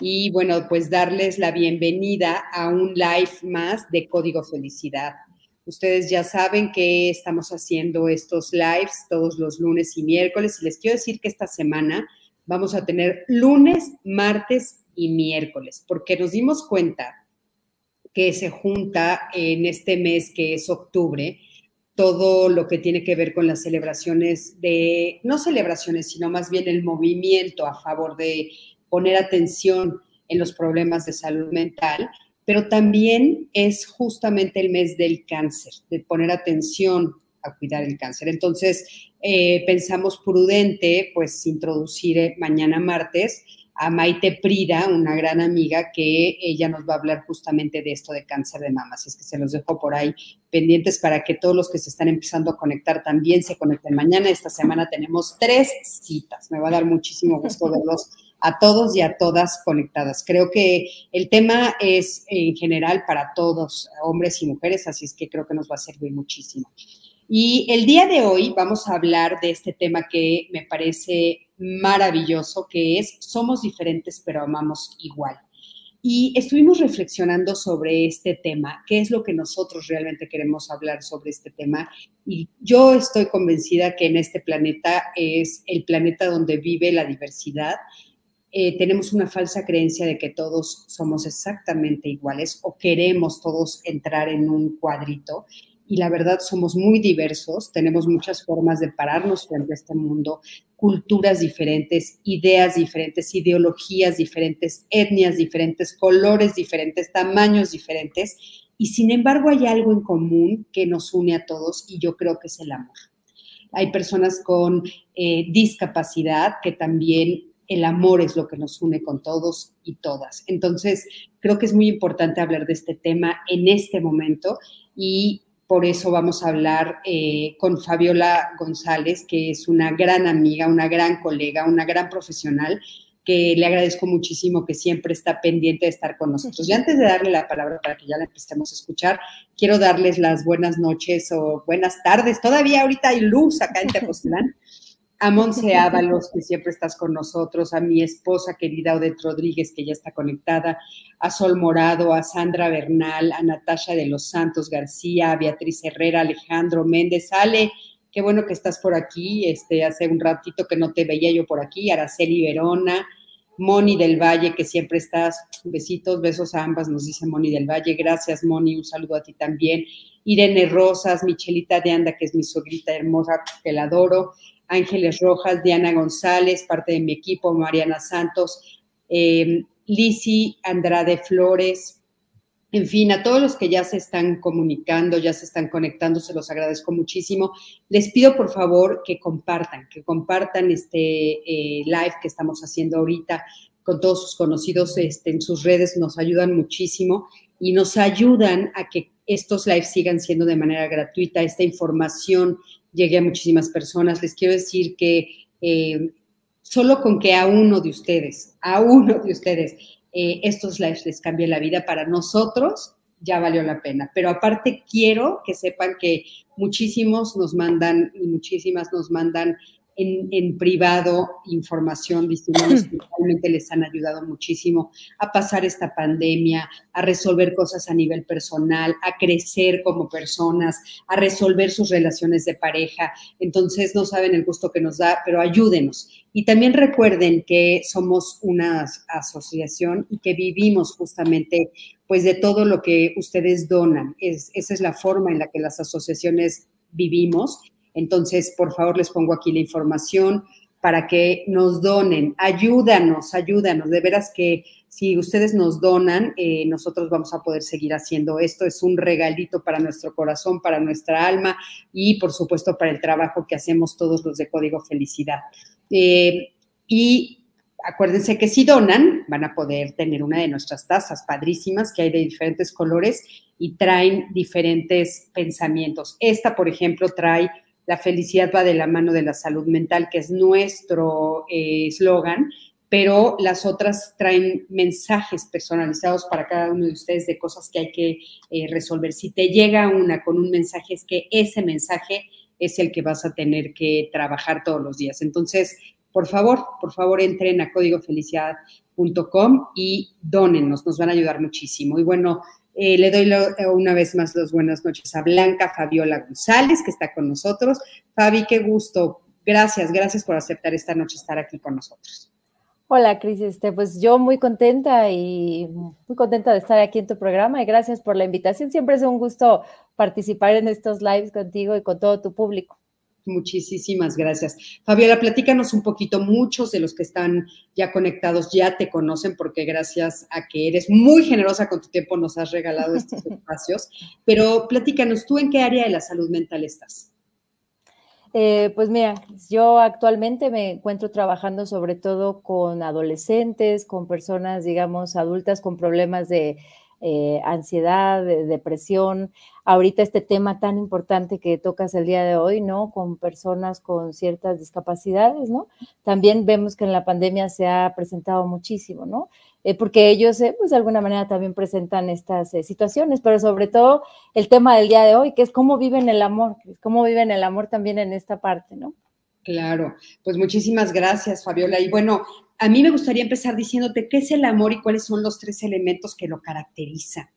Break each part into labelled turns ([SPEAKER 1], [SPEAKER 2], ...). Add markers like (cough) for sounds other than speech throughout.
[SPEAKER 1] y bueno, pues darles la bienvenida a un live más de Código Felicidad. Ustedes ya saben que estamos haciendo estos lives todos los lunes y miércoles y les quiero decir que esta semana vamos a tener lunes, martes y miércoles, porque nos dimos cuenta que se junta en este mes que es octubre todo lo que tiene que ver con las celebraciones de, no celebraciones, sino más bien el movimiento a favor de poner atención en los problemas de salud mental, pero también es justamente el mes del cáncer, de poner atención a cuidar el cáncer. Entonces, eh, pensamos prudente, pues, introducir eh, mañana martes a Maite Prida, una gran amiga, que ella nos va a hablar justamente de esto de cáncer de mama. Así es que se los dejo por ahí pendientes para que todos los que se están empezando a conectar también se conecten mañana. Esta semana tenemos tres citas. Me va a dar muchísimo gusto verlos a todos y a todas conectadas. Creo que el tema es en general para todos, hombres y mujeres, así es que creo que nos va a servir muchísimo. Y el día de hoy vamos a hablar de este tema que me parece maravilloso, que es Somos diferentes pero amamos igual. Y estuvimos reflexionando sobre este tema, qué es lo que nosotros realmente queremos hablar sobre este tema. Y yo estoy convencida que en este planeta es el planeta donde vive la diversidad, eh, tenemos una falsa creencia de que todos somos exactamente iguales o queremos todos entrar en un cuadrito. Y la verdad somos muy diversos, tenemos muchas formas de pararnos frente a este mundo, culturas diferentes, ideas diferentes, ideologías diferentes, etnias diferentes, colores diferentes, tamaños diferentes. Y sin embargo hay algo en común que nos une a todos y yo creo que es el amor. Hay personas con eh, discapacidad que también el amor es lo que nos une con todos y todas. Entonces, creo que es muy importante hablar de este tema en este momento y por eso vamos a hablar eh, con Fabiola González, que es una gran amiga, una gran colega, una gran profesional, que le agradezco muchísimo que siempre está pendiente de estar con nosotros. Y antes de darle la palabra para que ya la empecemos a escuchar, quiero darles las buenas noches o buenas tardes. Todavía ahorita hay luz acá en Tepoztlán (laughs) a Monse Ábalos, que siempre estás con nosotros, a mi esposa querida Odette Rodríguez, que ya está conectada, a Sol Morado, a Sandra Bernal, a Natasha de los Santos García, a Beatriz Herrera, Alejandro Méndez, Ale, qué bueno que estás por aquí, este, hace un ratito que no te veía yo por aquí, Araceli Verona, Moni del Valle, que siempre estás, besitos, besos a ambas, nos dice Moni del Valle, gracias Moni, un saludo a ti también, Irene Rosas, Michelita de Anda, que es mi sogrita hermosa, que la adoro, Ángeles Rojas, Diana González, parte de mi equipo, Mariana Santos, eh, Lisi Andrade Flores, en fin, a todos los que ya se están comunicando, ya se están conectando, se los agradezco muchísimo. Les pido por favor que compartan, que compartan este eh, live que estamos haciendo ahorita con todos sus conocidos este, en sus redes, nos ayudan muchísimo y nos ayudan a que estos lives sigan siendo de manera gratuita, esta información llegué a muchísimas personas. Les quiero decir que eh, solo con que a uno de ustedes, a uno de ustedes, eh, estos lives les cambie la vida para nosotros, ya valió la pena. Pero aparte quiero que sepan que muchísimos nos mandan y muchísimas nos mandan en, privado información diciéndoles que (clears throat) realmente les han ayudado muchísimo a pasar esta pandemia, a resolver cosas a nivel personal, a crecer como personas, a resolver sus relaciones de pareja. Entonces no saben el gusto que nos da, pero ayúdenos. Y también recuerden que somos una asociación y que vivimos justamente pues de todo lo que ustedes donan. Es, esa es la forma en la que las asociaciones vivimos entonces, por favor, les pongo aquí la información para que nos donen. Ayúdanos, ayúdanos. De veras que si ustedes nos donan, eh, nosotros vamos a poder seguir haciendo esto. Es un regalito para nuestro corazón, para nuestra alma y, por supuesto, para el trabajo que hacemos todos los de Código Felicidad. Eh, y acuérdense que si donan, van a poder tener una de nuestras tazas padrísimas que hay de diferentes colores y traen diferentes pensamientos. Esta, por ejemplo, trae la felicidad va de la mano de la salud mental, que es nuestro eh, eslogan, pero las otras traen mensajes personalizados para cada uno de ustedes de cosas que hay que eh, resolver. Si te llega una con un mensaje, es que ese mensaje es el que vas a tener que trabajar todos los días. Entonces, por favor, por favor, entren a códigofelicidad.com y dónennos, nos van a ayudar muchísimo. Y bueno, eh, le doy una vez más las buenas noches a Blanca Fabiola González, que está con nosotros. Fabi, qué gusto. Gracias, gracias por aceptar esta noche estar aquí con nosotros.
[SPEAKER 2] Hola, Cris. Este, pues yo muy contenta y muy contenta de estar aquí en tu programa y gracias por la invitación. Siempre es un gusto participar en estos lives contigo y con todo tu público.
[SPEAKER 1] Muchísimas gracias. Fabiola, platícanos un poquito. Muchos de los que están ya conectados ya te conocen porque gracias a que eres muy generosa con tu tiempo nos has regalado estos (laughs) espacios. Pero platícanos, ¿tú en qué área de la salud mental estás?
[SPEAKER 2] Eh, pues mira, yo actualmente me encuentro trabajando sobre todo con adolescentes, con personas, digamos, adultas con problemas de eh, ansiedad, de depresión. Ahorita este tema tan importante que tocas el día de hoy, ¿no? Con personas con ciertas discapacidades, ¿no? También vemos que en la pandemia se ha presentado muchísimo, ¿no? Eh, porque ellos, eh, pues de alguna manera también presentan estas situaciones, pero sobre todo el tema del día de hoy, que es cómo viven el amor, cómo viven el amor también en esta parte, ¿no?
[SPEAKER 1] Claro, pues muchísimas gracias, Fabiola. Y bueno, a mí me gustaría empezar diciéndote qué es el amor y cuáles son los tres elementos que lo caracterizan.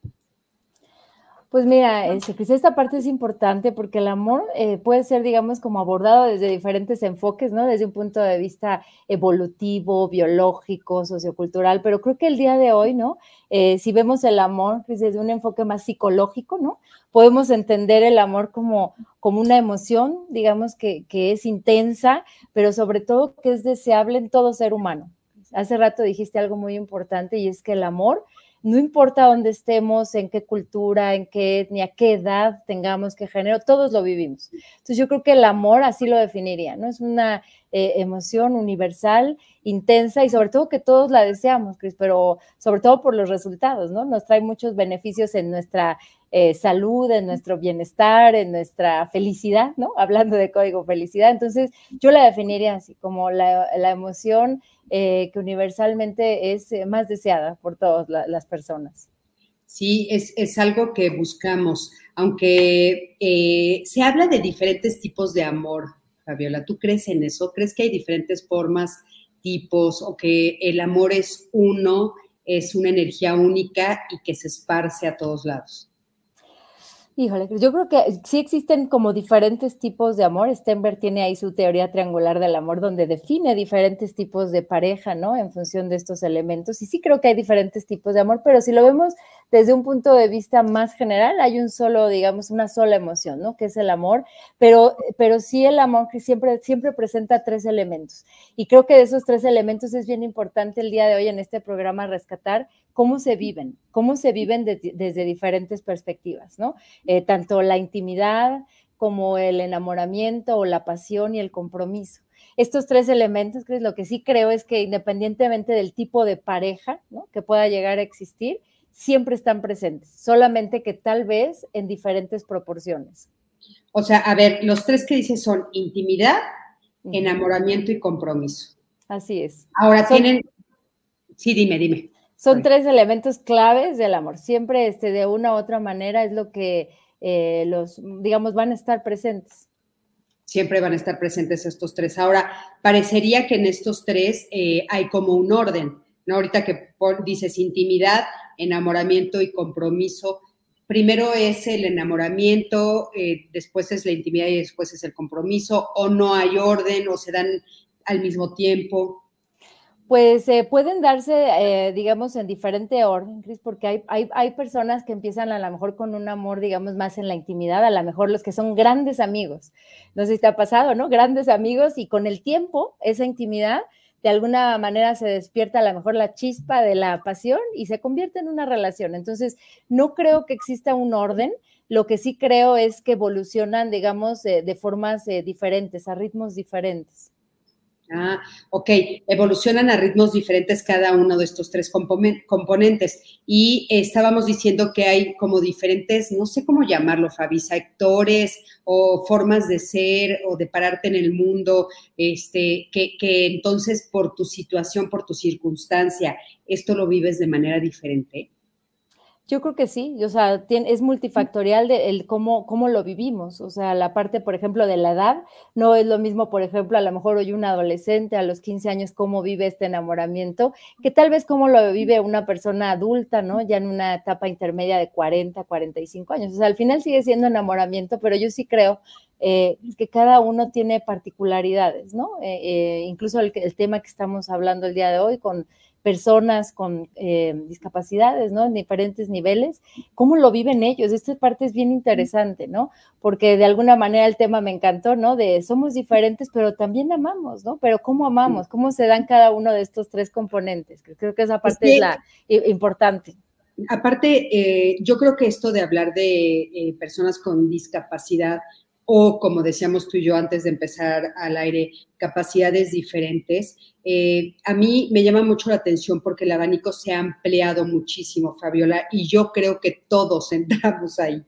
[SPEAKER 2] Pues mira, este, pues esta parte es importante porque el amor eh, puede ser, digamos, como abordado desde diferentes enfoques, ¿no? Desde un punto de vista evolutivo, biológico, sociocultural, pero creo que el día de hoy, ¿no? Eh, si vemos el amor pues, desde un enfoque más psicológico, ¿no? Podemos entender el amor como, como una emoción, digamos, que, que es intensa, pero sobre todo que es deseable en todo ser humano. Hace rato dijiste algo muy importante y es que el amor no importa dónde estemos, en qué cultura, en qué etnia, qué edad tengamos, qué género, todos lo vivimos. Entonces yo creo que el amor así lo definiría, ¿no? Es una eh, emoción universal, intensa y sobre todo que todos la deseamos, Cris, pero sobre todo por los resultados, ¿no? Nos trae muchos beneficios en nuestra eh, salud, en nuestro bienestar, en nuestra felicidad, ¿no? Hablando de código felicidad. Entonces yo la definiría así como la, la emoción eh, que universalmente es eh, más deseada por todas las personas.
[SPEAKER 1] Sí, es, es, algo que buscamos, aunque eh, se habla de diferentes tipos de amor, Fabiola, ¿tú crees en eso? ¿Crees que hay diferentes formas, tipos, o que el amor es uno, es una energía única y que se esparce a todos lados?
[SPEAKER 2] Híjole, yo creo que sí existen como diferentes tipos de amor. Stenberg tiene ahí su teoría triangular del amor, donde define diferentes tipos de pareja, ¿no? En función de estos elementos. Y sí creo que hay diferentes tipos de amor, pero si lo vemos desde un punto de vista más general, hay un solo, digamos, una sola emoción, ¿no? Que es el amor, pero, pero sí el amor que siempre, siempre presenta tres elementos. Y creo que de esos tres elementos es bien importante el día de hoy en este programa rescatar cómo se viven, cómo se viven desde diferentes perspectivas, ¿no? Eh, tanto la intimidad como el enamoramiento o la pasión y el compromiso. Estos tres elementos, Chris, lo que sí creo es que independientemente del tipo de pareja ¿no? que pueda llegar a existir, siempre están presentes, solamente que tal vez en diferentes proporciones.
[SPEAKER 1] O sea, a ver, los tres que dices son intimidad, enamoramiento y compromiso.
[SPEAKER 2] Así es.
[SPEAKER 1] Ahora tienen, sí, dime, dime.
[SPEAKER 2] Son tres elementos claves del amor. Siempre este, de una u otra manera es lo que eh, los, digamos, van a estar presentes.
[SPEAKER 1] Siempre van a estar presentes estos tres. Ahora, parecería que en estos tres eh, hay como un orden, ¿no? Ahorita que dices intimidad, enamoramiento y compromiso. Primero es el enamoramiento, eh, después es la intimidad y después es el compromiso, o no hay orden, o se dan al mismo tiempo.
[SPEAKER 2] Pues eh, pueden darse, eh, digamos, en diferente orden, Cris, porque hay, hay, hay, personas que empiezan a lo mejor con un amor, digamos, más en la intimidad, a lo mejor los que son grandes amigos. No sé si te ha pasado, ¿no? Grandes amigos y con el tiempo, esa intimidad, de alguna manera se despierta a lo mejor la chispa de la pasión y se convierte en una relación. Entonces, no creo que exista un orden. Lo que sí creo es que evolucionan, digamos, de formas eh, diferentes, a ritmos diferentes.
[SPEAKER 1] Ah, ok, evolucionan a ritmos diferentes cada uno de estos tres componentes. Y estábamos diciendo que hay como diferentes, no sé cómo llamarlo, Fabi, sectores o formas de ser o de pararte en el mundo, este, que, que entonces por tu situación, por tu circunstancia, esto lo vives de manera diferente.
[SPEAKER 2] Yo creo que sí, o sea, es multifactorial el cómo, cómo lo vivimos. O sea, la parte, por ejemplo, de la edad, no es lo mismo, por ejemplo, a lo mejor hoy un adolescente a los 15 años, cómo vive este enamoramiento, que tal vez cómo lo vive una persona adulta, ¿no? Ya en una etapa intermedia de 40, 45 años. O sea, al final sigue siendo enamoramiento, pero yo sí creo eh, que cada uno tiene particularidades, ¿no? Eh, eh, incluso el tema que estamos hablando el día de hoy con personas con eh, discapacidades, ¿no? En diferentes niveles, ¿cómo lo viven ellos? Esta parte es bien interesante, ¿no? Porque de alguna manera el tema me encantó, ¿no? De somos diferentes, pero también amamos, ¿no? Pero ¿cómo amamos? ¿Cómo se dan cada uno de estos tres componentes? Creo que esa parte es, la importante.
[SPEAKER 1] Aparte, eh, yo creo que esto de hablar de eh, personas con discapacidad o, como decíamos tú y yo antes de empezar al aire, capacidades diferentes. Eh, a mí me llama mucho la atención porque el abanico se ha ampliado muchísimo, Fabiola, y yo creo que todos (laughs) entramos ahí.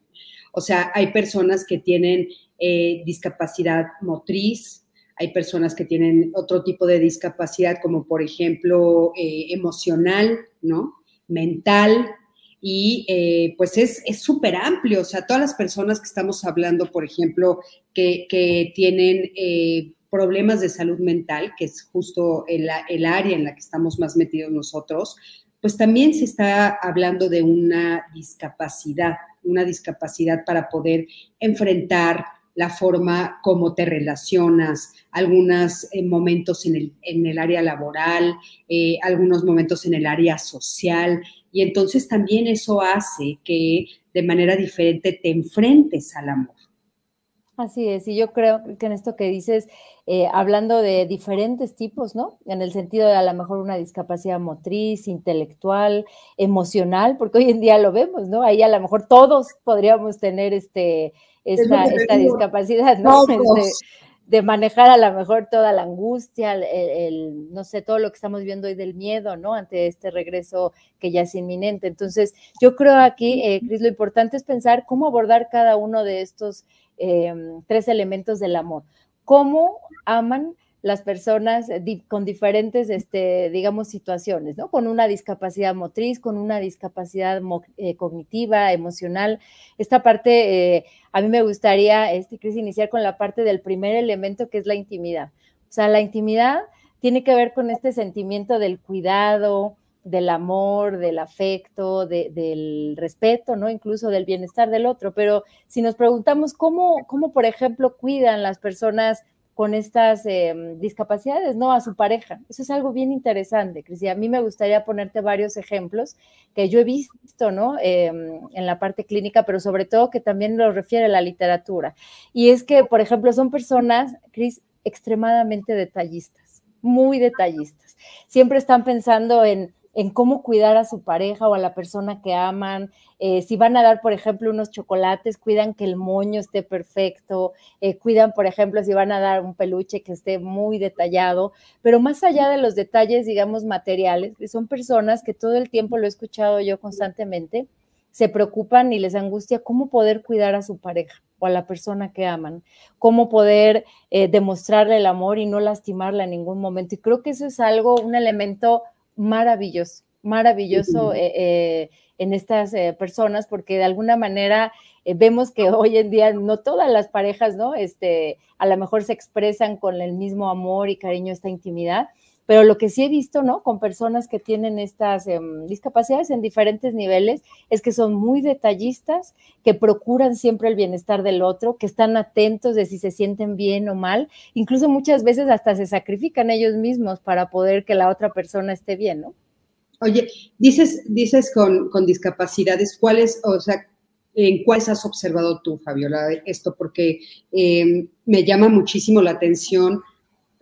[SPEAKER 1] O sea, hay personas que tienen eh, discapacidad motriz, hay personas que tienen otro tipo de discapacidad, como por ejemplo eh, emocional, ¿no? Mental, y eh, pues es súper amplio, o sea, todas las personas que estamos hablando, por ejemplo, que, tienen eh, problemas de salud mental, que es justo el, el, área en la que estamos más metidos nosotros, pues también se está hablando de una discapacidad, una discapacidad para poder enfrentar la forma como te relacionas, algunos eh, momentos en el, en el, área laboral, algunos momentos en el área social. Y entonces también eso hace que de manera diferente te enfrentes al amor.
[SPEAKER 2] Así es, y yo creo que en esto que dices, eh, hablando de diferentes tipos, ¿no? En el sentido de a lo mejor una discapacidad motriz, intelectual, emocional, porque hoy en día lo vemos, ¿no? Ahí a lo mejor todos podríamos tener este, esta, esta discapacidad, ¿no? Este, de manejar a lo mejor toda la angustia, el, no sé, todo lo que estamos viendo hoy del miedo, ¿no? Ante este regreso que ya es inminente. Entonces, yo creo aquí, eh, Cris, lo importante es pensar cómo abordar cada uno de estos em, tres elementos del amor. ¿Cómo aman las personas con diferentes, este, digamos, situaciones, ¿no? Con una discapacidad motriz, con una discapacidad eh, cognitiva, emocional. Esta parte, eh, a mí me gustaría, este, Cris, iniciar con la parte del primer elemento que es la intimidad. O sea, la intimidad tiene que ver con este sentimiento del cuidado, del amor, del afecto, del respeto, ¿no? Incluso del bienestar del otro. Pero si nos preguntamos cómo, cómo por ejemplo, cuidan las personas con estas em, discapacidades, ¿no? A su pareja. Eso es algo bien interesante, Cris. Y a mí me gustaría ponerte varios ejemplos que yo he visto, ¿no? Em, en la parte clínica, pero sobre todo que también lo refiere la literatura. Y es que, por ejemplo, son personas, Cris, extremadamente detallistas, muy detallistas. Siempre están pensando en en cómo cuidar a su pareja o a la persona que aman. Eh, si van a dar, por ejemplo, unos chocolates, cuidan que el moño esté perfecto, eh, cuidan, por ejemplo, si van a dar un peluche que esté muy detallado, pero más allá de los detalles, digamos, materiales, son personas que todo el tiempo lo he escuchado yo constantemente, se preocupan y les angustia cómo poder cuidar a su pareja o a la persona que aman, cómo poder eh, demostrarle el amor y no lastimarla en ningún momento. Y creo que eso es algo, un elemento maravilloso, maravilloso eh, eh, en estas eh, personas, porque de alguna manera vemos que (laughs) hoy en día no todas las parejas, ¿no? Este, a lo mejor se expresan con el mismo amor y cariño, esta intimidad, pero lo que sí he visto, ¿no? Con personas que tienen estas em, discapacidades en diferentes niveles, es que son muy detallistas, que procuran siempre el bienestar del otro, que están atentos de si se sienten bien o mal, incluso muchas veces hasta se sacrifican ellos mismos para poder que la otra persona esté bien, ¿no?
[SPEAKER 1] Oye, dices, dices con, con discapacidades, ¿cuáles, o sea, en cuáles has observado tú, Fabiola, esto? Porque em, me llama muchísimo la atención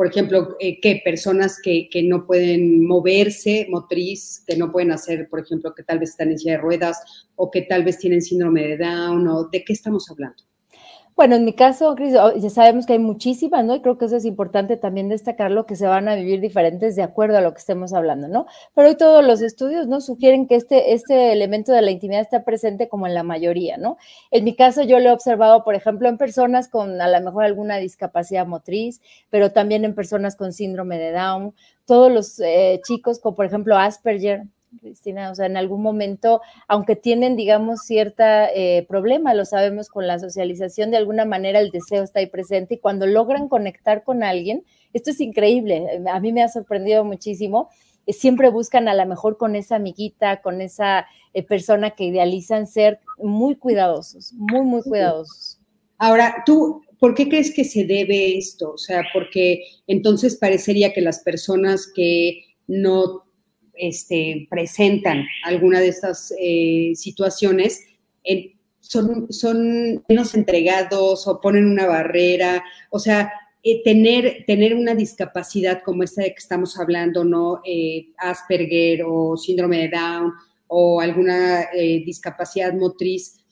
[SPEAKER 1] por ejemplo, eh, que personas que, no pueden moverse motriz, que no pueden hacer, por ejemplo, que tal vez están en silla de ruedas o que tal vez tienen síndrome de Down o de qué estamos hablando.
[SPEAKER 2] Bueno, en mi caso, Cris, oh, ya sabemos que hay muchísimas, ¿no? Y creo que eso es importante también destacarlo, que se van a vivir diferentes de acuerdo a lo que estemos hablando, ¿no? Pero hoy todos los estudios, ¿no? Sugieren que este, este elemento de la intimidad está presente como en la mayoría, ¿no? En mi caso, yo lo he observado, por ejemplo, en personas con a lo mejor alguna discapacidad motriz, pero también en personas con síndrome de Down, todos los eh, chicos con, por ejemplo, Asperger, Cristina, o sea, en algún momento, aunque tienen, digamos, cierta eh, problema, lo sabemos con la socialización, de alguna manera el deseo está ahí presente y cuando logran conectar con alguien, esto es increíble, a mí me ha sorprendido muchísimo, eh, siempre buscan a lo mejor con esa amiguita, con esa eh, persona que idealizan ser muy cuidadosos, muy, muy cuidadosos.
[SPEAKER 1] Ahora, tú, ¿por qué crees que se debe esto? O sea, porque entonces parecería que las personas que no este, presentan alguna de estas eh, situaciones, son, son menos entregados o ponen una barrera, o sea, eh, tener, tener una discapacidad como esta de que estamos hablando, ¿no? Eh, Asperger o síndrome de Down o alguna discapacidad motriz,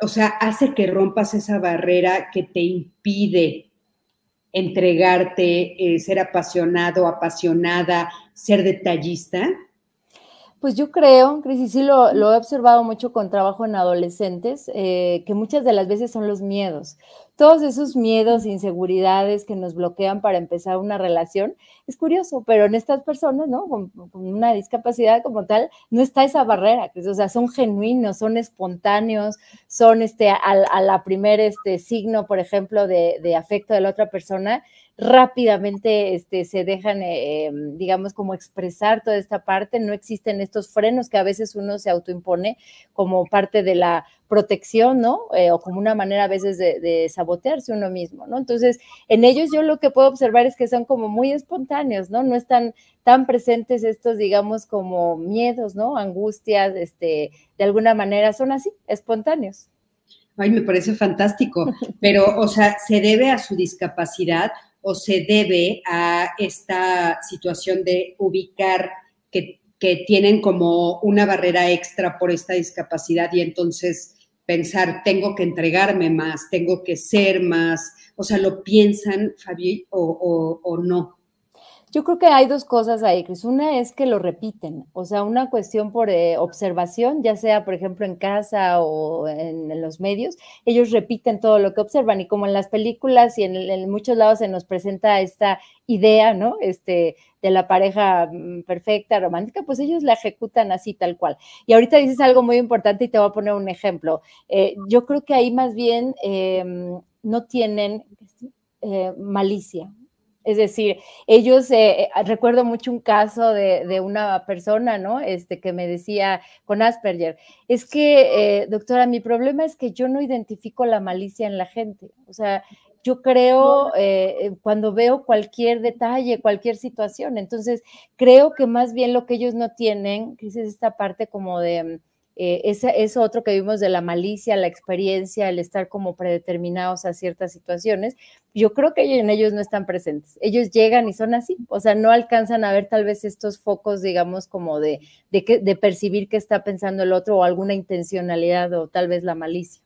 [SPEAKER 1] o sea, hace que rompas esa barrera que te impide entregarte, ser apasionado, apasionada, ser detallista?
[SPEAKER 2] Pues yo creo, Cris, y sí lo, he observado mucho con trabajo en adolescentes, eh, que muchas de las veces son los miedos. Todos esos miedos, inseguridades que nos bloquean para empezar una relación, es curioso, pero en estas personas, ¿no? Con, una discapacidad como tal, no está esa barrera, o sea, son genuinos, son espontáneos, son este, a, la primer este, signo, por ejemplo, de, de afecto de la otra persona, rápidamente este, se dejan, eh, em, digamos, como expresar toda esta parte. No existen estos frenos que a veces uno se autoimpone como parte de la protección, ¿no? Eh, o como una manera a veces de, sabotearse uno mismo, ¿no? Entonces, en ellos yo lo que puedo observar es que son como muy espontáneos, ¿no? No están tan presentes estos, digamos, como miedos, ¿no? Angustias, este, de alguna manera son así, espontáneos.
[SPEAKER 1] Ay, me parece fantástico, pero, o sea, ¿se debe a su discapacidad o se debe a esta situación de ubicar que, tienen como una barrera extra por esta discapacidad y entonces pensar, tengo que entregarme más, tengo que ser más, o sea, ¿lo piensan, Fabi, o no?
[SPEAKER 2] Yo creo que hay dos cosas ahí, Cris. Una es que lo repiten, o sea, una cuestión por eh, observación, ya sea, por ejemplo, en casa o en, los medios, ellos repiten todo lo que observan y como en las películas y en, muchos lados se nos presenta esta idea, ¿no? Este, de la pareja mm, perfecta, romántica, pues ellos la ejecutan así, tal cual. Y ahorita dices algo muy importante y te voy a poner un ejemplo. Eh, yo creo que ahí más bien em, no tienen eh, malicia, es decir, ellos, eh, eh, recuerdo mucho un caso de, una persona, ¿no? Este que me decía con Asperger, es que, eh, doctora, mi problema es que yo no identifico la malicia en la gente. O sea, yo creo cuando veo cualquier detalle, cualquier situación. Entonces, creo que más bien lo que ellos no tienen, que es esta parte como de eh, ese, otro que vimos de la malicia, la experiencia, el estar como predeterminados a ciertas situaciones, yo creo que en ellos no están presentes. Ellos llegan y son así, o sea, no alcanzan a ver tal vez estos focos, digamos, como de, de, de percibir qué está pensando el otro o alguna intencionalidad o tal vez la malicia.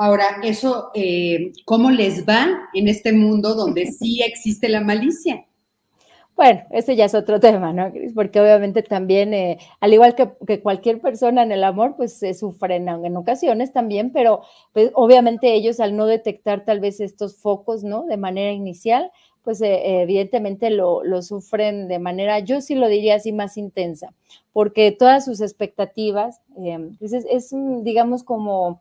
[SPEAKER 1] Ahora, eso, eh, ¿cómo les va en este mundo donde sí existe la malicia?
[SPEAKER 2] Bueno, ese ya es otro (laughs) tema, ¿no, Porque obviamente también, eh, al igual que, cualquier persona en el amor, pues se sufren en, ocasiones también, pero pues, obviamente ellos al no detectar tal vez estos focos, ¿no? De manera inicial, pues eh, evidentemente lo, sufren de manera, yo sí lo diría así, más intensa, porque todas sus expectativas, em, pues es, es, digamos, como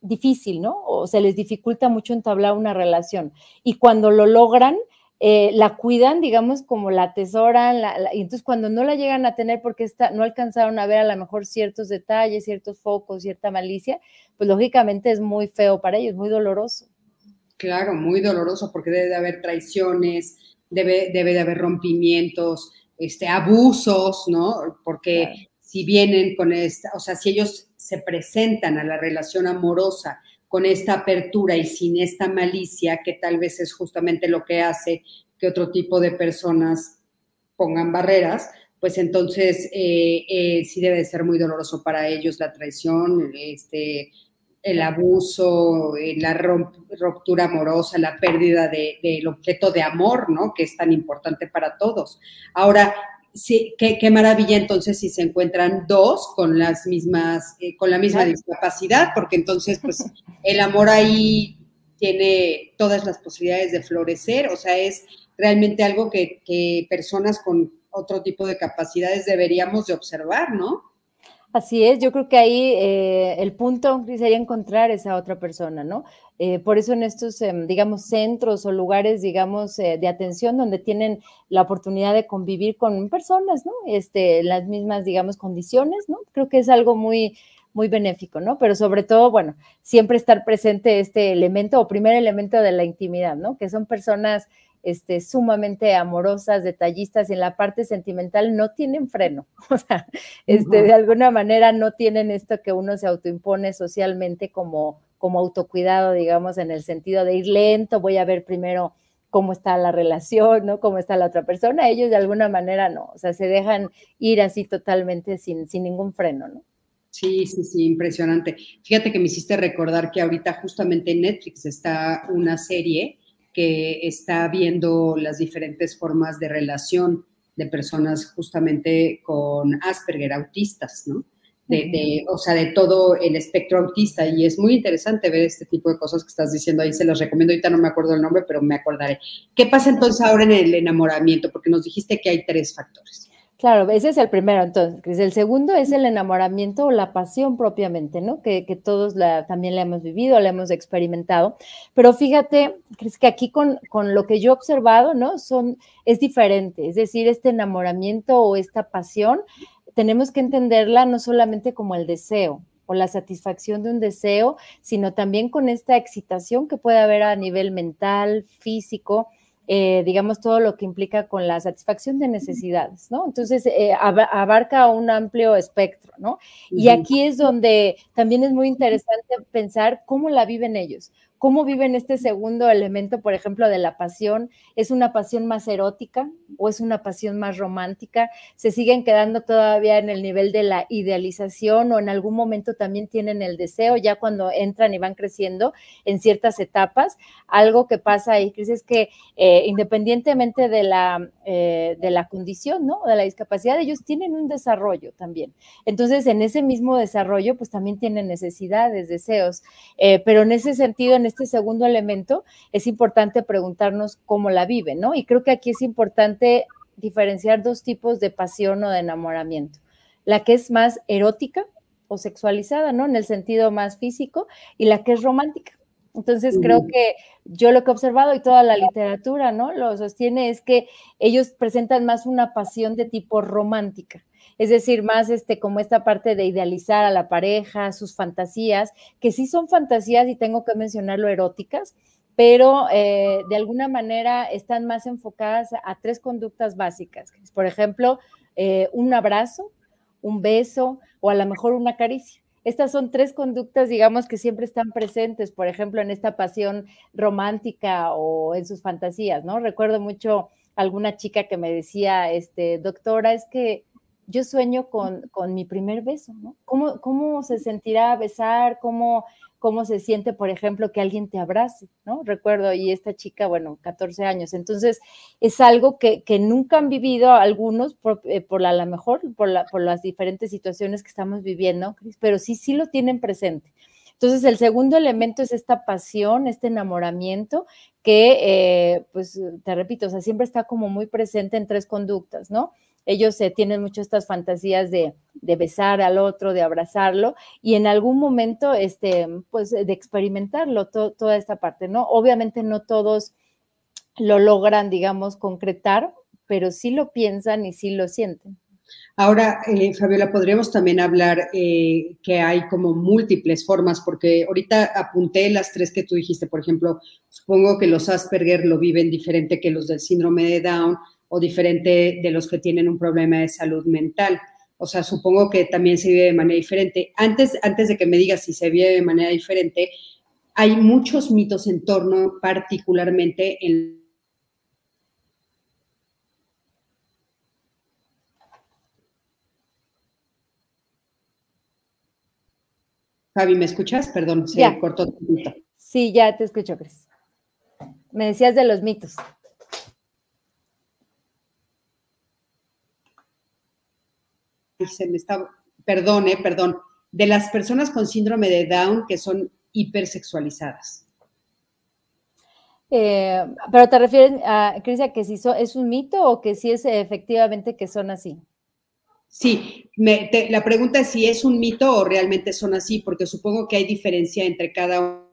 [SPEAKER 2] difícil, ¿no? O se les dificulta mucho entablar una relación. Y cuando lo logran, eh, la cuidan, digamos, como la atesoran, y entonces cuando no la llegan a tener porque está, no alcanzaron a ver a lo mejor ciertos detalles, ciertos focos, cierta malicia, pues lógicamente es muy feo para ellos, muy doloroso.
[SPEAKER 1] Claro, muy doloroso porque debe de haber traiciones, debe, debe de haber rompimientos, este, abusos, ¿no? Porque si vienen con esta, o sea, si ellos se presentan a la relación amorosa con esta apertura y sin esta malicia, que tal vez es justamente lo que hace que otro tipo de personas pongan barreras, pues entonces eh, eh, sí debe de ser muy doloroso para ellos la traición, este, el abuso, eh, la ruptura amorosa, la pérdida del objeto de amor, ¿no? Que es tan importante para todos. Ahora, sí, qué, maravilla entonces si se encuentran dos con las mismas, eh, con la misma discapacidad, porque entonces, pues, (laughs) el amor ahí tiene todas las posibilidades de florecer, o sea, es realmente algo que, que personas con otro tipo de capacidades deberíamos de observar, ¿no?
[SPEAKER 2] Así es, yo creo que ahí eh, el punto sería encontrar esa otra persona, ¿no? Eh, por eso en estos, em, digamos, centros o lugares, digamos, eh, de atención donde tienen la oportunidad de convivir con personas, ¿no? Este, las mismas, digamos, condiciones, ¿no? Creo que es algo muy, muy benéfico, ¿no? Pero sobre todo, bueno, siempre estar presente este elemento o primer elemento de la intimidad, ¿no? Que son personas este, sumamente amorosas, detallistas, y en la parte sentimental no tienen freno, (laughs) o sea, este, de alguna manera no tienen esto que uno se autoimpone socialmente como, como autocuidado, digamos, en el sentido de ir lento, voy a ver primero cómo está la relación, ¿no? Cómo está la otra persona. Ellos de alguna manera no, o sea, se dejan ir así totalmente sin, sin ningún freno, ¿no?
[SPEAKER 1] Sí, sí, sí, impresionante. Fíjate que me hiciste recordar que ahorita justamente en Netflix está una serie que está viendo las diferentes formas de relación de personas justamente con Asperger, autistas, ¿no? De, o sea, de todo el espectro autista. Y es muy interesante ver este tipo de cosas que estás diciendo ahí. Se los recomiendo. Ahorita no me acuerdo el nombre, pero me acordaré. ¿Qué pasa entonces ahora en el enamoramiento? Porque nos dijiste que hay tres factores.
[SPEAKER 2] Claro, ese es el primero, entonces. El segundo es el enamoramiento o la pasión propiamente, ¿no? Que, todos la, también la hemos vivido, la hemos experimentado. Pero fíjate, Cris, que aquí con, con, lo que yo he observado, ¿no? Son, es diferente. Es decir, este enamoramiento o esta pasión, tenemos que entenderla no solamente como el deseo, o la satisfacción de un deseo, sino también con esta excitación que puede haber a nivel mental, físico, eh, digamos, todo lo que implica con la satisfacción de necesidades, ¿no? Entonces, eh, abarca un amplio espectro, ¿no? Y aquí es donde también es muy interesante pensar cómo la viven ellos, cómo viven este segundo elemento, por ejemplo, de la pasión. ¿Es una pasión más erótica o es una pasión más romántica? ¿Se siguen quedando todavía en el nivel de la idealización o en algún momento también tienen el deseo ya cuando entran y van creciendo en ciertas etapas? Algo que pasa ahí, Cris, es que eh, independientemente de la, eh, de la condición, ¿no? De la discapacidad, ellos tienen un desarrollo también. Entonces, en ese mismo desarrollo, pues también tienen necesidades, deseos, eh, pero en ese sentido, en este segundo elemento, es importante preguntarnos cómo la vive, ¿no? Y creo que aquí es importante diferenciar dos tipos de pasión o de enamoramiento. La que es más erótica o sexualizada, ¿no? En el sentido más físico, y la que es romántica. Entonces, creo que yo lo que he observado y toda la literatura, ¿no? Lo sostiene es que ellos presentan más una pasión de tipo romántica es decir, más este, como esta parte de idealizar a la pareja, sus fantasías, que sí son fantasías y tengo que mencionarlo eróticas, pero eh, de alguna manera están más enfocadas a tres conductas básicas. Por ejemplo, eh, un abrazo, un beso o a lo mejor una caricia. Estas son tres conductas, digamos, que siempre están presentes, por ejemplo, en esta pasión romántica o en sus fantasías, ¿no? Recuerdo mucho alguna chica que me decía, este, doctora, es que yo sueño con, mi primer beso, ¿no? ¿Cómo, ¿Cómo, se sentirá besar? ¿Cómo, ¿Cómo se siente, por ejemplo, que alguien te abrace, ¿no? Recuerdo, y esta chica, bueno, 14 años. Entonces, es algo que, nunca han vivido algunos, por, eh, por la, mejor, por, la, por las diferentes situaciones que estamos viviendo, pero sí, sí lo tienen presente. Entonces, el segundo elemento es esta pasión, este enamoramiento que, eh, pues, te repito, o sea, siempre está como muy presente en tres conductas, ¿no? Ellos eh, tienen mucho estas fantasías de, besar al otro, de abrazarlo y en algún momento, este, pues, de experimentarlo, toda esta parte, ¿no? Obviamente no todos lo logran, digamos, concretar, pero sí lo piensan y sí lo sienten.
[SPEAKER 1] Ahora, eh, Fabiola, podríamos también hablar eh, que hay como múltiples formas, porque ahorita apunté las tres que tú dijiste, por ejemplo, supongo que los Asperger lo viven diferente que los del síndrome de Down, o diferente de los que tienen un problema de salud mental. O sea, supongo que también se vive de manera diferente. Antes, antes de que me digas si se vive de manera diferente, hay muchos mitos en torno particularmente en Fabi, ¿me escuchas? Perdón, se cortó un poquito.
[SPEAKER 2] Sí, ya te escucho, Cris. Me decías de los mitos.
[SPEAKER 1] Se me está, perdón, eh, perdón, de las personas con síndrome de Down que son hipersexualizadas.
[SPEAKER 2] Eh, pero te refieres, a, Cris, a que si es un mito o que si es efectivamente que son así.
[SPEAKER 1] Sí, la pregunta es si es un mito o realmente son así, porque supongo que hay diferencia entre cada uno.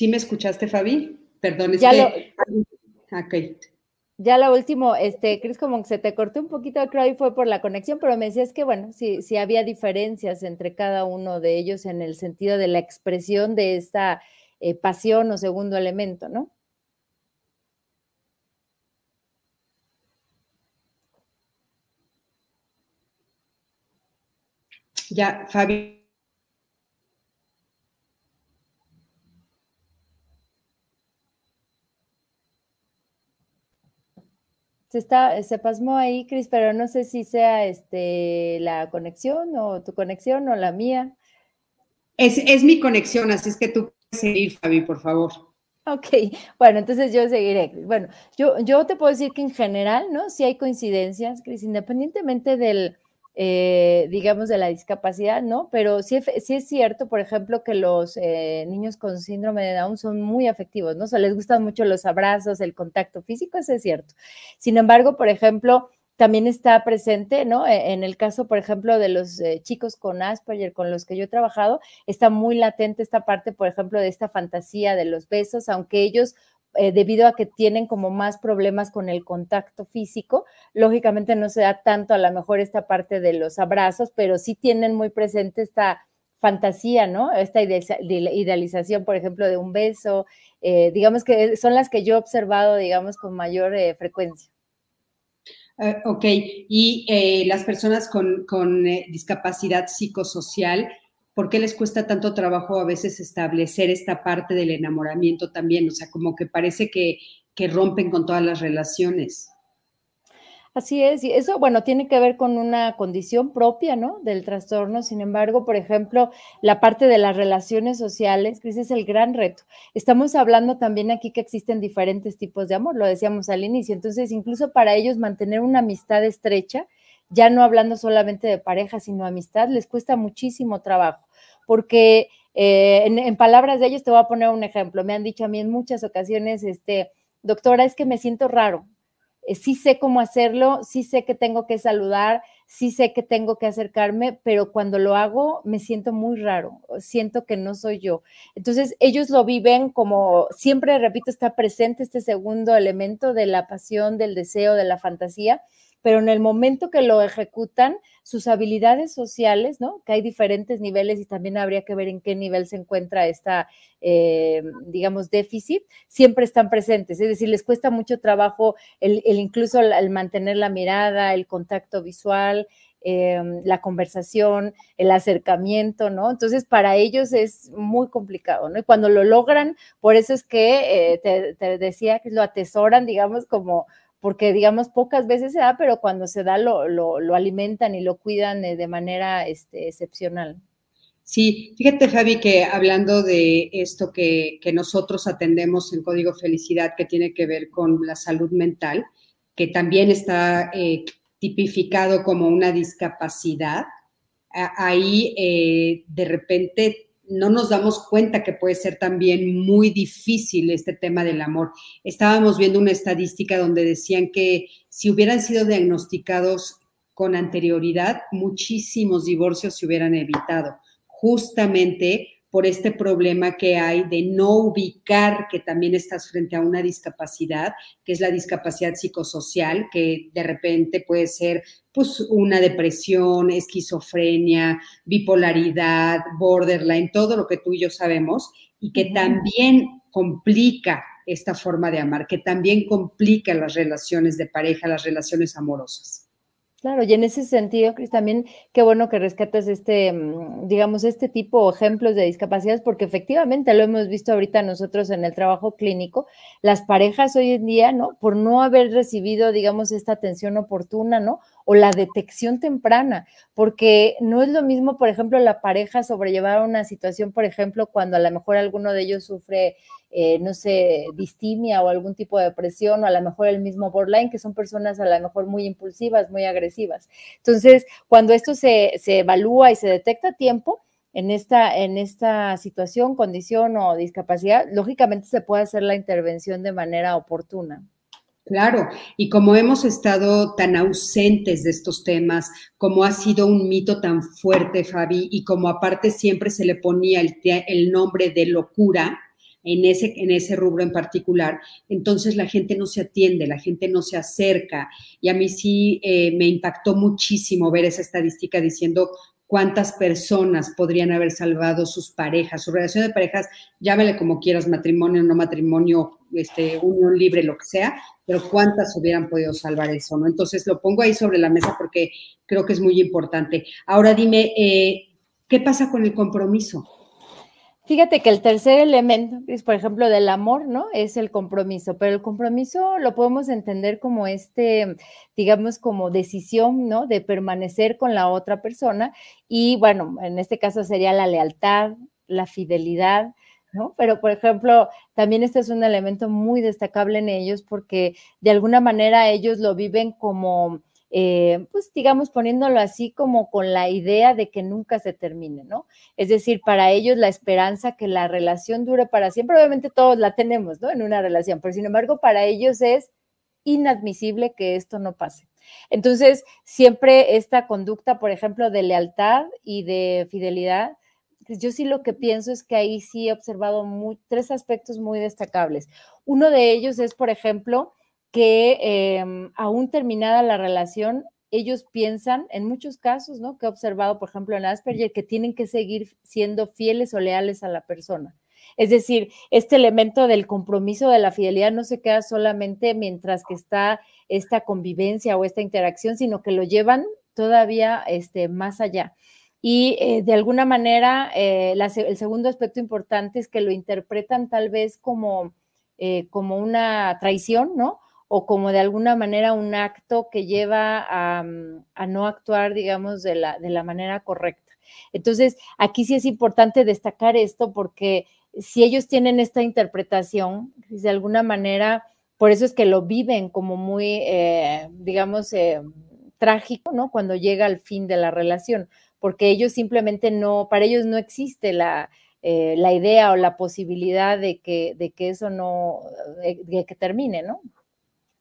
[SPEAKER 1] ¿Sí me escuchaste, Fabi? Perdón, es que...
[SPEAKER 2] Lo... Ya lo último, este, Cris, como que se te cortó un poquito, creo fue por la conexión, pero me decías que, bueno, sí, sí había diferencias entre cada uno de ellos en el sentido de la expresión de esta eh, pasión o segundo elemento, ¿no?
[SPEAKER 1] Ya, Fabi,
[SPEAKER 2] Se, está, se pasmó ahí, Cris, pero no sé si sea este, la conexión o tu conexión o la mía.
[SPEAKER 1] Es, es mi conexión, así es que tú puedes seguir, Fabi, por favor.
[SPEAKER 2] Ok, (laughs) bueno, entonces yo seguiré. Bueno, yo, yo te puedo decir que en general, ¿no? Sí hay coincidencias, Cris, independientemente del, eh, digamos, de la discapacidad, ¿no? Pero sí, sí, es cierto, por ejemplo, que los eh, niños con síndrome de Down son muy afectivos, ¿no? O sea, les gustan mucho los abrazos, el contacto físico, eso es cierto. Sin embargo, por ejemplo, también está presente, ¿no? E, en el caso, por ejemplo, de los eh, chicos con Asperger con los que yo he trabajado, está muy latente esta parte, por ejemplo, de esta fantasía de los besos, aunque ellos eh, debido a que tienen como más problemas con el contacto físico, lógicamente no se da tanto a lo mejor esta parte de los abrazos, pero sí tienen muy presente esta fantasía, ¿no? Esta idealización, por ejemplo, de un beso, eh, digamos que son las que yo he observado, digamos, con mayor eh, frecuencia.
[SPEAKER 1] ok, y las personas con, con discapacidad psicosocial, ¿por qué les cuesta tanto trabajo a veces establecer esta parte del enamoramiento también? O sea, como que parece que, rompen con todas las relaciones.
[SPEAKER 2] Así es, y eso, bueno, tiene que ver con una condición propia, ¿no? Del trastorno. Sin embargo, por ejemplo, la parte de las relaciones sociales, ese es el gran reto. Estamos hablando también aquí que existen diferentes tipos de amor, lo decíamos al inicio. Entonces, incluso para ellos mantener una amistad estrecha, ya no hablando solamente de pareja, sino amistad, les cuesta muchísimo trabajo porque eh, en, palabras de ellos te voy a poner un ejemplo. Me han dicho a mí en muchas ocasiones, este, doctora, es que me siento raro. Eh, sí sé cómo hacerlo, sí sé que tengo que saludar, sí sé que tengo que acercarme, pero cuando lo hago me siento muy raro, siento que no soy yo. Entonces ellos lo viven como, siempre repito, está presente este segundo elemento de la pasión, del deseo, de la fantasía, pero en el momento que lo ejecutan, sus habilidades sociales, ¿no? Que hay diferentes niveles y también habría que ver en qué nivel se encuentra esta, eh, digamos, déficit, siempre están presentes. Es decir, les cuesta mucho trabajo el, incluso el, mantener la mirada, el contacto visual, em, la conversación, el acercamiento, ¿no? Entonces, para ellos es muy complicado, ¿no? Y cuando lo logran, por eso es que eh, te, decía que lo atesoran, digamos, como, porque digamos pocas veces se da, pero cuando se da lo, lo, alimentan y lo cuidan de manera este, excepcional.
[SPEAKER 1] Sí, fíjate Fabi que hablando de esto que, que, nosotros atendemos en Código Felicidad, que tiene que ver con la salud mental, que también está eh, tipificado como una discapacidad, ahí eh, de repente no nos damos cuenta que puede ser también muy difícil este tema del amor. Estábamos viendo una estadística donde decían que si hubieran sido diagnosticados con anterioridad, muchísimos divorcios se hubieran evitado, justamente por este problema que hay de no ubicar que también estás frente a una discapacidad, que es la discapacidad psicosocial, que de repente puede ser pues una depresión, esquizofrenia, bipolaridad, borderline, todo lo que tú y yo sabemos, y que también complica esta forma de amar, que también complica las relaciones de pareja, las relaciones amorosas.
[SPEAKER 2] Claro, y en ese sentido, Cris, también qué bueno que rescatas este, mm, digamos, este tipo de ejemplos de discapacidades, porque efectivamente lo hemos visto ahorita nosotros en el trabajo clínico, las parejas hoy en día, ¿no? Por no haber recibido, digamos, esta atención oportuna, ¿no? O la detección temprana, porque no es lo mismo, por ejemplo, la pareja sobrellevar una situación, por ejemplo, cuando a lo mejor alguno de ellos sufre eh, no sé, distimia o algún tipo de depresión o a lo mejor el mismo borderline, que son personas a lo mejor muy impulsivas, muy agresivas. Entonces, cuando esto se, se evalúa y se detecta a tiempo, en esta, en esta situación, condición o discapacidad, lógicamente se puede hacer la intervención de manera oportuna.
[SPEAKER 1] Claro, y como hemos estado tan ausentes de estos temas, como ha sido un mito tan fuerte, Fabi, y como aparte siempre se le ponía el, el nombre de locura, en ese, en ese rubro en particular, entonces la gente no se atiende, la gente no se acerca. Y a mí sí eh, me impactó muchísimo ver esa estadística diciendo cuántas personas podrían haber salvado sus parejas, su relación de parejas, llámele como quieras, matrimonio, no matrimonio, este, unión libre, lo que sea, pero cuántas hubieran podido salvar eso, ¿no? Entonces lo pongo ahí sobre la mesa porque creo que es muy importante. Ahora dime, eh, ¿qué pasa con el compromiso?
[SPEAKER 2] Fíjate que el tercer elemento, es por ejemplo, del amor, ¿no? Es el compromiso, pero el compromiso lo podemos entender como este, digamos, como decisión, ¿no? De permanecer con la otra persona y, bueno, en este caso sería la lealtad, la fidelidad, ¿no? Pero, por ejemplo, también este es un elemento muy destacable en ellos porque de alguna manera ellos lo viven como eh, pues digamos, poniéndolo así como con la idea de que nunca se termine, ¿no? Es decir, para ellos la esperanza que la relación dure para siempre, obviamente todos la tenemos, ¿no? En una relación, pero sin embargo para ellos es inadmisible que esto no pase. Entonces, siempre esta conducta, por ejemplo, de lealtad y de fidelidad, pues yo sí lo que pienso es que ahí sí he observado tres aspectos muy destacables. Uno de ellos es, por ejemplo, que em, aún terminada la relación, ellos piensan, en muchos casos, ¿no? Que he observado, por ejemplo, en Asperger, que tienen que seguir siendo fieles o leales a la persona. Es decir, este elemento del compromiso de la fidelidad no se queda solamente mientras que está esta convivencia o esta interacción, sino que lo llevan todavía este, más allá. Y eh, de alguna manera, eh, el segundo aspecto importante es que lo interpretan tal vez como, eh, como una traición, ¿no? O como de alguna manera un acto que lleva a, mm, no actuar, digamos, de la, manera correcta. Entonces, aquí sí es importante destacar esto porque si ellos tienen esta interpretación, de alguna manera, por eso es que lo viven como muy, eh, digamos, eh, trágico, ¿no? Cuando llega al fin de la relación, porque ellos simplemente no, para ellos no existe la, eh, idea o la posibilidad de que, de que eso no, de que termine, ¿no?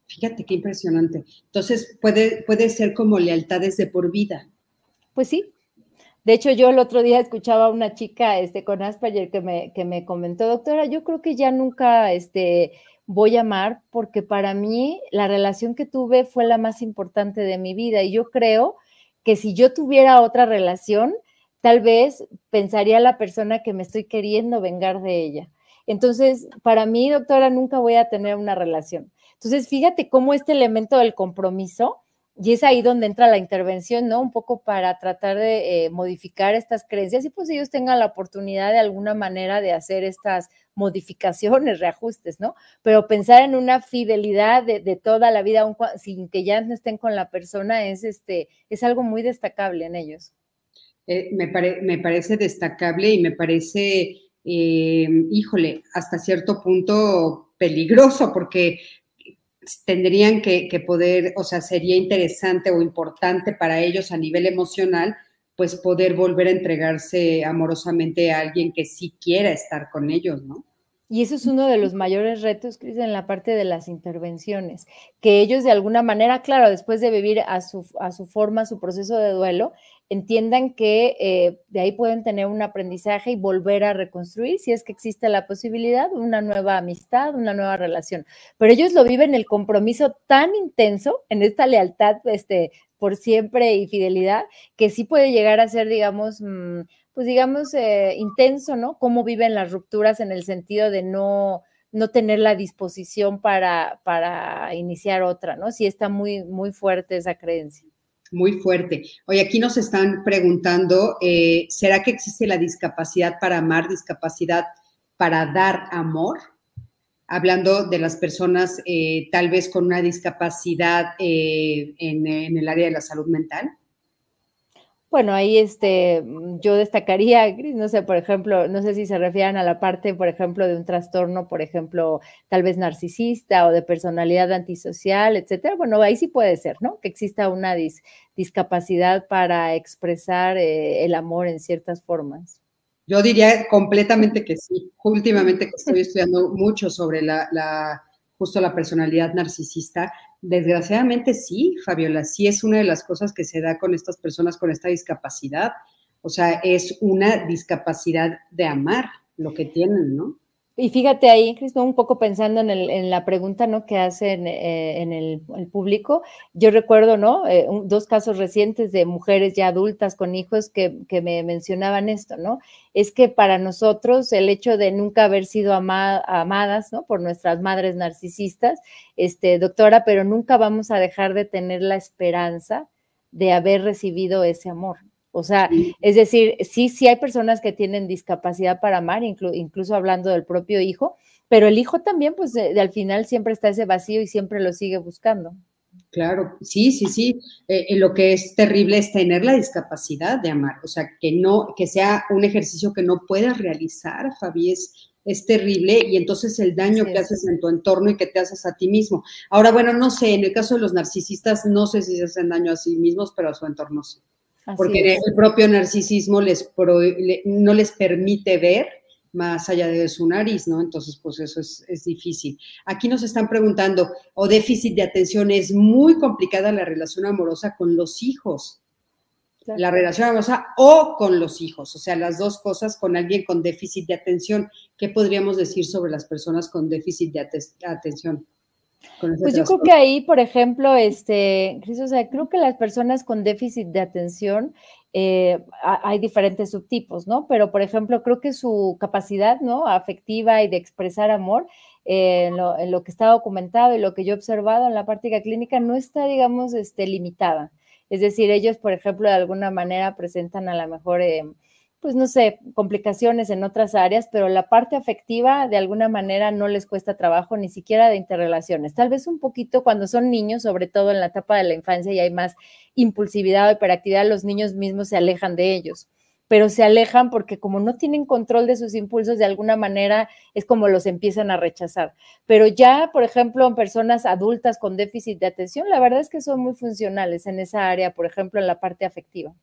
[SPEAKER 1] Fíjate qué impresionante. Entonces, puede, puede ser como lealtades de por vida.
[SPEAKER 2] Pues sí. De hecho, yo el otro día escuchaba a una chica este, con Asperger que me, que me comentó, doctora, yo creo que ya nunca este, voy a amar porque para mí la relación que tuve fue la más importante de mi vida y yo creo que si yo tuviera otra relación, tal vez pensaría la persona que me estoy queriendo vengar de ella. Entonces, para mí, doctora, nunca voy a tener una relación. Entonces, fíjate cómo este elemento del compromiso, y es ahí donde entra la intervención, ¿no? Un poco para tratar de eh, modificar estas creencias y pues ellos tengan la oportunidad de alguna manera de hacer estas modificaciones, (laughs) reajustes, ¿no? Pero pensar en una fidelidad de, toda la vida, sin que ya no estén con la persona, es, este, es algo muy destacable en ellos.
[SPEAKER 1] Eh, me, parece destacable y me parece, eh, híjole, hasta cierto punto peligroso, porque tendrían que, poder, o sea, sería interesante o importante para ellos a nivel emocional, pues poder volver a entregarse amorosamente a alguien que sí quiera estar con ellos, ¿no?
[SPEAKER 2] Y eso es uno de los mayores retos, Cris, en la parte de las intervenciones, que ellos de alguna manera, claro, después de vivir a su, a su forma su proceso de duelo, entiendan que eh, de ahí pueden tener un aprendizaje y volver a reconstruir, si es que existe la posibilidad, una nueva amistad, una nueva relación. Pero ellos lo viven el compromiso tan intenso en esta lealtad este, por siempre y fidelidad, que sí puede llegar a ser, digamos, mm, pues digamos, eh, intenso, ¿no? Cómo viven las rupturas en el sentido de no, no tener la disposición para, para iniciar otra, ¿no? Sí está muy, muy fuerte esa creencia.
[SPEAKER 1] Muy fuerte. Hoy aquí nos están preguntando, eh, ¿será que existe la discapacidad para amar, discapacidad para dar amor? Hablando de las personas eh, tal vez con una discapacidad eh, en, en el área de la salud mental.
[SPEAKER 2] Bueno, ahí este, mm, yo destacaría, no sé, por ejemplo, no sé si se refieren a la parte, por ejemplo, de un trastorno, por ejemplo, tal vez narcisista o de personalidad antisocial, etcétera. Bueno, ahí sí puede ser, ¿no? Que exista una discapacidad para expresar eh, el amor en ciertas formas.
[SPEAKER 1] Yo diría completamente que sí. Últimamente que estoy (laughs) estudiando mucho sobre la, la justo la personalidad narcisista, Desgraciadamente sí, Fabiola, sí es una de las cosas que se da con estas personas con esta discapacidad. O sea, es una discapacidad de amar lo que tienen, ¿no?
[SPEAKER 2] Y fíjate ahí, Cristo, un poco pensando en, la pregunta ¿no? que hacen eh, en el, público, yo recuerdo ¿no? Eh, dos casos recientes de mujeres ya adultas con hijos que, me mencionaban esto, ¿no? Es que para nosotros el hecho de nunca haber sido amadas ¿no? por nuestras madres narcisistas, este, doctora, pero nunca vamos a dejar de tener la esperanza de haber recibido ese amor, o sea, es decir, sí, sí hay personas que tienen discapacidad para amar, incluso hablando del propio hijo, pero el hijo también, pues de, al final siempre está ese vacío y siempre lo sigue buscando.
[SPEAKER 1] Claro, sí, sí, sí. Eh, eh, lo que es terrible es tener la discapacidad de amar, o sea, que no, que sea un ejercicio que no puedas realizar, Fabi, es, es terrible y entonces el daño que haces en tu entorno y que te haces a ti mismo. Ahora, bueno, no sé, en el caso de los narcisistas, no sé si se hacen daño a sí mismos, pero a su entorno sí porque el propio narcisismo les no les permite ver más allá de su nariz, ¿no? Entonces, pues eso es, difícil. Aquí nos están preguntando, o déficit de atención, es muy complicada la relación amorosa con los hijos. La relación amorosa o con los hijos, o sea, las dos cosas con alguien con déficit de atención. ¿Qué podríamos decir sobre las personas con déficit de atención?
[SPEAKER 2] Pues yo creo que ahí, por ejemplo, este, Cris, o sea, creo que las personas con déficit de atención, eh, hay diferentes subtipos, ¿no? Pero, por ejemplo, creo que su capacidad, ¿no? Afectiva y de expresar amor, eh, en, lo, en, lo, que está documentado y lo que yo he observado en la práctica clínica, no está, digamos, este, limitada. Es decir, ellos, por ejemplo, de alguna manera presentan a lo mejor... Eh, pues no sé, complicaciones en otras áreas, pero la parte afectiva de alguna manera no les cuesta trabajo, ni siquiera de interrelaciones. Tal vez un poquito cuando son niños, sobre todo en la etapa de la infancia y hay más impulsividad o hiperactividad, los niños mismos se alejan de ellos, pero se alejan porque como no tienen control de sus impulsos, de alguna manera es como los empiezan a rechazar. Pero ya, por ejemplo, en personas adultas con déficit de atención, la verdad es que son muy funcionales en esa área, por ejemplo, en la parte afectiva.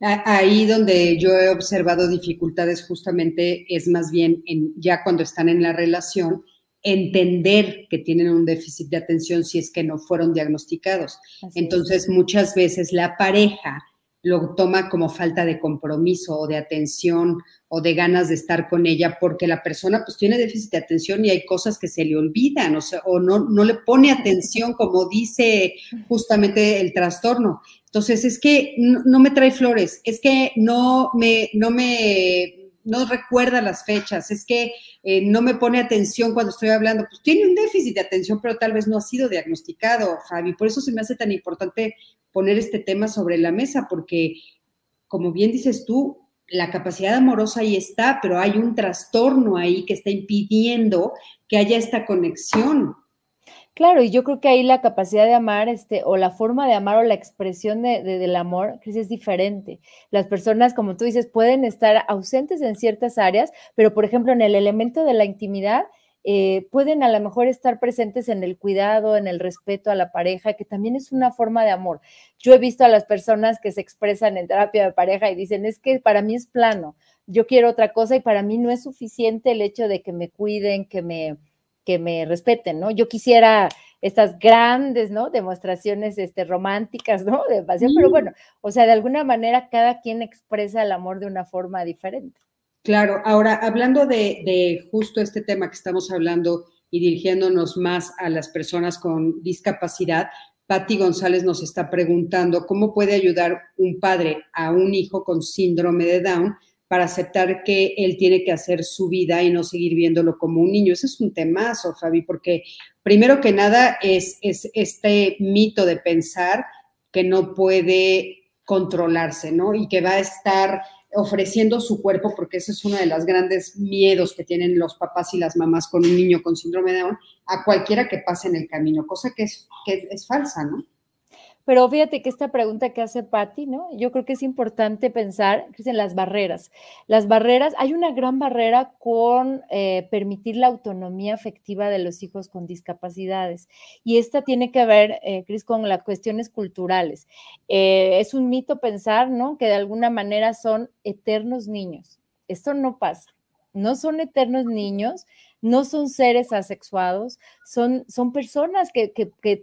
[SPEAKER 1] Ahí donde yo he observado dificultades justamente es más bien en, ya cuando están en la relación, entender que tienen un déficit de atención si es que no fueron diagnosticados. Entonces, muchas veces la pareja lo toma como falta de compromiso o de atención o de ganas de estar con ella porque la persona pues tiene déficit de atención y hay cosas que se le olvidan o, sea, o no, no le pone atención como dice justamente el trastorno. Entonces es que no, me trae flores, es que no me, no me no recuerda las fechas, es que eh, no me pone atención cuando estoy hablando, pues tiene un déficit de atención, pero tal vez no ha sido diagnosticado, Fabi. Por eso se me hace tan importante poner este tema sobre la mesa, porque como bien dices tú, la capacidad amorosa ahí está, pero hay un trastorno ahí que está impidiendo que haya esta conexión.
[SPEAKER 2] Claro, y yo creo que ahí la capacidad de amar, este, o la forma de amar o la expresión de, del amor, es diferente. Las personas, como tú dices, pueden estar ausentes en ciertas áreas, pero por ejemplo, en el elemento de la intimidad, eh, pueden a lo mejor estar presentes en el cuidado, en el respeto a la pareja, que también es una forma de amor. Yo he visto a las personas que se expresan en terapia de pareja y dicen, es que para mí es plano, yo quiero otra cosa y para mí no es suficiente el hecho de que me cuiden, que me, que me respeten, ¿no? Yo quisiera estas grandes, ¿no? Demostraciones este, románticas, ¿no? De pasión, pero bueno, o sea, de alguna manera cada quien expresa el amor de una forma diferente.
[SPEAKER 1] Claro, ahora hablando de, justo este tema que estamos hablando y dirigiéndonos más a las personas con discapacidad, Patti González nos está preguntando cómo puede ayudar un padre a un hijo con síndrome de Down para aceptar que él tiene que hacer su vida y no seguir viéndolo como un niño. Ese es un temazo, Fabi, porque primero que nada es, es este mito de pensar que no puede controlarse, ¿no? Y que va a estar ofreciendo su cuerpo, porque ese es uno de los grandes miedos que tienen los papás y las mamás con un niño con síndrome de Down, a cualquiera que pase en el camino, cosa que es, que es falsa, ¿no?
[SPEAKER 2] Pero fíjate que esta pregunta que hace Patti, ¿no? Yo creo que es importante pensar en las barreras. Las barreras, hay una gran barrera con eh, permitir la autonomía afectiva de los hijos con discapacidades. Y esta tiene que ver, eh, Cris, con las cuestiones culturales. Eh, es un mito pensar, ¿no? Que de alguna manera son eternos niños. Esto no pasa. No son eternos niños, no son seres asexuados, son, son personas que,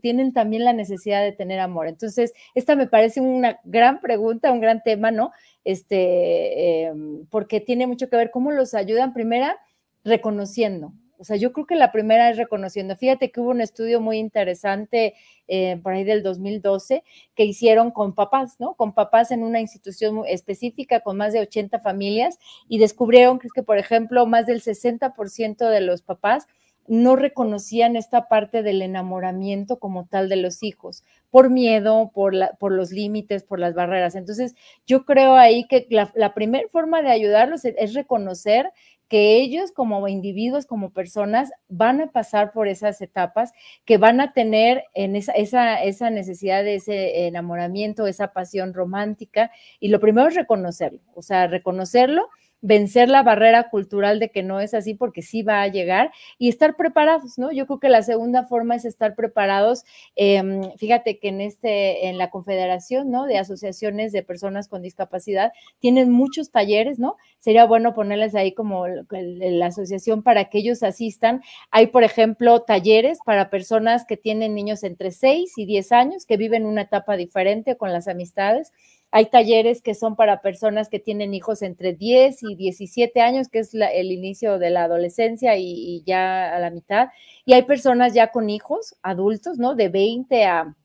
[SPEAKER 2] tienen también la necesidad de tener amor. Entonces, esta me parece una gran pregunta, un gran tema, ¿no? Este, em, porque tiene mucho que ver cómo los ayudan, primera, reconociendo, o sea, yo creo que la primera es reconociendo. Fíjate que hubo un estudio muy interesante eh, por ahí del 2012 que hicieron con papás, ¿no? Con papás en una institución específica con más de 80 familias y descubrieron que, por ejemplo, más del 60% de los papás no reconocían esta parte del enamoramiento como tal de los hijos, por miedo, por, la, por los límites, por las barreras. Entonces, yo creo ahí que la primera forma de ayudarlos es reconocer que ellos como individuos, como personas, van a pasar por esas etapas, que van a tener en esa, esa, esa necesidad de ese enamoramiento, esa pasión romántica. Y lo primero es reconocerlo, o sea, reconocerlo vencer la barrera cultural de que no es así porque sí va a llegar y estar preparados, ¿no? Yo creo que la segunda forma es estar preparados. Em, fíjate que en este, en la Confederación, ¿no? De asociaciones de personas con discapacidad tienen muchos talleres, ¿no? Sería bueno ponerles ahí como la asociación para que ellos asistan. Hay, por ejemplo, talleres para personas que tienen niños entre 6 y 10 años que viven una etapa diferente con las amistades hay talleres que son para personas que tienen hijos entre 10 y 17 años, que es el inicio de la adolescencia y, y, ya a la mitad. Y hay personas ya con hijos adultos, ¿no? De 20 a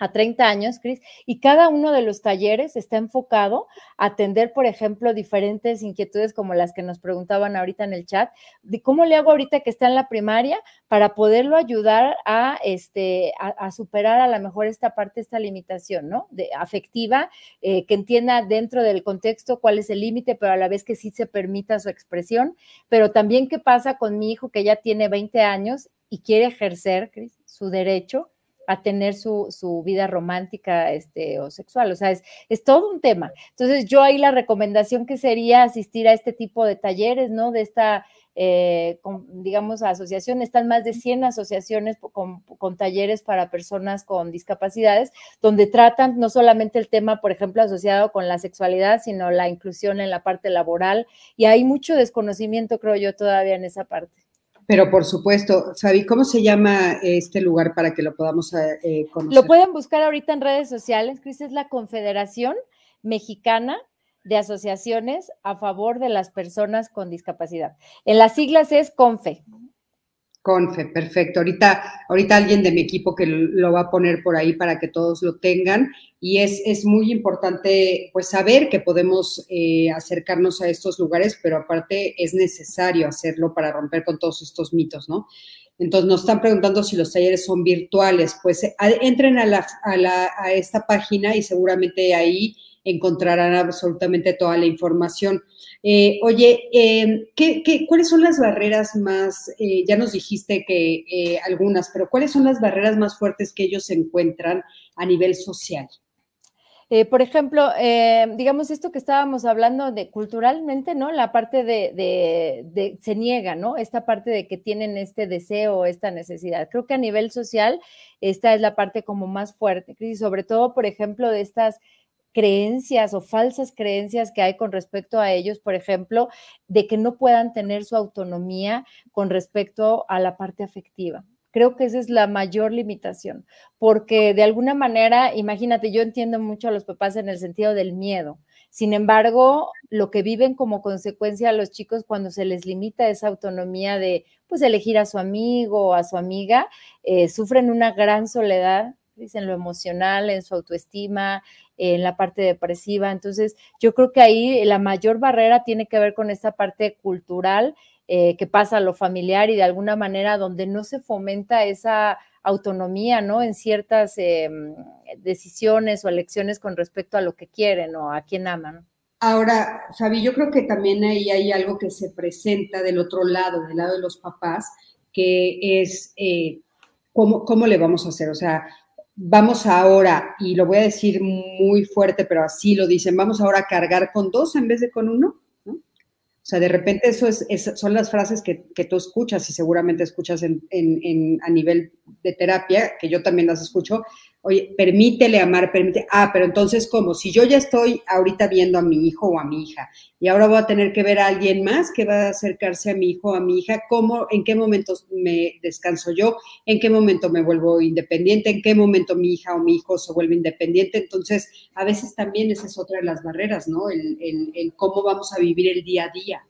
[SPEAKER 2] a 30 años, Cris, y cada uno de los talleres está enfocado a atender, por ejemplo, diferentes inquietudes como las que nos preguntaban ahorita en el chat, de cómo le hago ahorita que está en la primaria para poderlo ayudar a, este, a, superar a lo mejor esta parte, esta limitación, ¿no? De, afectiva, eh, que entienda dentro del contexto cuál es el límite, pero a la vez que sí se permita su expresión, pero también qué pasa con mi hijo que ya tiene 20 años y quiere ejercer, Cris, su derecho a tener su, su, vida romántica este, o sexual. O sea, es, es, todo un tema. Entonces, yo ahí la recomendación que sería asistir a este tipo de talleres, ¿no? De esta, eh, digamos, asociación. Están más de 100 asociaciones con, con, talleres para personas con discapacidades, donde tratan no solamente el tema, por ejemplo, asociado con la sexualidad, sino la inclusión en la parte laboral. Y hay mucho desconocimiento, creo yo, todavía en esa parte.
[SPEAKER 1] Pero por supuesto, Fabi, ¿cómo se llama este lugar para que lo podamos eh, conocer?
[SPEAKER 2] Lo pueden buscar ahorita en redes sociales, Cris, es la Confederación Mexicana de Asociaciones a favor de las personas con discapacidad. En las siglas es CONFE.
[SPEAKER 1] Confe, perfecto. Ahorita, ahorita alguien de mi equipo que lo va a poner por ahí para que todos lo tengan. Y es, es muy importante pues saber que podemos eh, acercarnos a estos lugares, pero aparte es necesario hacerlo para romper con todos estos mitos, ¿no? Entonces nos están preguntando si los talleres son virtuales. Pues entren a, la, a, la, a esta página y seguramente ahí encontrarán absolutamente toda la información. Eh, oye, eh, ¿qué, cuáles son las barreras más, eh, ya nos dijiste que algunas, pero cuáles son las barreras más fuertes que ellos encuentran a nivel social?
[SPEAKER 2] por ejemplo, digamos esto que estábamos hablando de culturalmente, ¿no? La parte de, de, se niega, ¿no? Esta parte de que tienen este deseo, esta necesidad. Creo que a nivel social, esta es la parte como más fuerte, y sobre todo, por ejemplo, de estas creencias o falsas creencias que hay con respecto a ellos, por ejemplo, de que no puedan tener su autonomía con respecto a la parte afectiva. Creo que esa es la mayor limitación, porque de alguna manera, imagínate, yo entiendo mucho a los papás en el sentido del miedo. Sin embargo, lo que viven como consecuencia a los chicos cuando se les limita esa autonomía de, pues, elegir a su amigo o a su amiga, eh, sufren una gran soledad en lo emocional, en su autoestima, en la parte depresiva. Entonces, yo creo que ahí la mayor barrera tiene que ver con esta parte cultural eh, que pasa a lo familiar y de alguna manera donde no se fomenta esa autonomía, ¿no? En ciertas em, decisiones o elecciones con respecto a lo que quieren o a quién aman.
[SPEAKER 1] Ahora, Fabi, yo creo que también ahí hay algo que se presenta del otro lado, del lado de los papás, que es eh, ¿cómo, cómo le vamos a hacer. O sea, vamos ahora, y lo voy a decir muy fuerte, pero así lo dicen, vamos ahora a cargar con dos en vez de con uno. O sea, de repente eso es, son las frases que, tú escuchas y seguramente escuchas en, a nivel de terapia, que yo también las escucho, oye, permítele amar, permite, ah, pero entonces, ¿cómo? Si yo ya estoy ahorita viendo a mi hijo o a mi hija y ahora voy a tener que ver a alguien más que va a acercarse a mi hijo o a mi hija, ¿cómo, en qué momentos me descanso yo? ¿En qué momento me vuelvo independiente? ¿En qué momento mi hija o mi hijo se vuelve independiente? Entonces, a veces también esa es otra de las barreras, ¿no? El, el cómo vamos a vivir el día a día.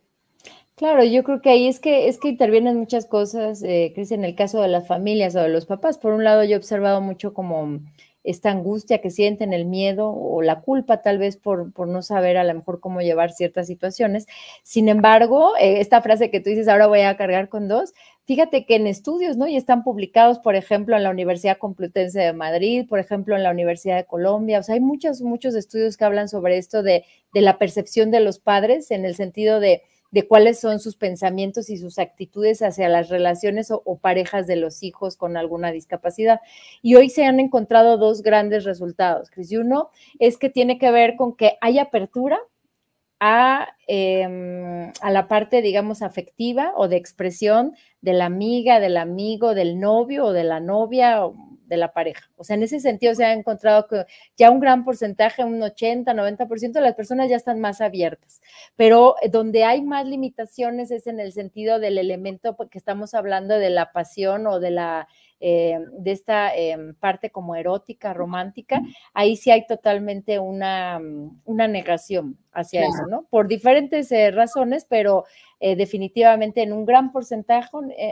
[SPEAKER 2] Claro, yo creo que ahí es que es que intervienen muchas cosas, eh, Cris, en el caso de las familias o de los papás. Por un lado, yo he observado mucho como esta angustia que sienten, el miedo o la culpa tal vez por, por no saber a lo mejor cómo llevar ciertas situaciones. Sin embargo, eh, esta frase que tú dices, ahora voy a cargar con dos, fíjate que en estudios, ¿no? Y están publicados, por ejemplo, en la Universidad Complutense de Madrid, por ejemplo, en la Universidad de Colombia, o sea, hay muchos, muchos estudios que hablan sobre esto de, de la percepción de los padres en el sentido de de cuáles son sus pensamientos y sus actitudes hacia las relaciones o, parejas de los hijos con alguna discapacidad. Y hoy se han encontrado dos grandes resultados, Cris. Y uno es que tiene que ver con que hay apertura a, em, a, la parte, digamos, afectiva o de expresión de la amiga, del amigo, del novio o de la novia, de la pareja. O sea, en ese sentido se ha encontrado que ya un gran porcentaje, un 80, 90% de las personas ya están más abiertas, pero eh, donde hay más limitaciones es en el sentido del elemento que estamos hablando de la pasión o de la eh, de esta em, parte como erótica, romántica, ahí sí hay totalmente una, una negación hacia eso, ¿no? Por diferentes eh, razones, pero eh, definitivamente en un gran porcentaje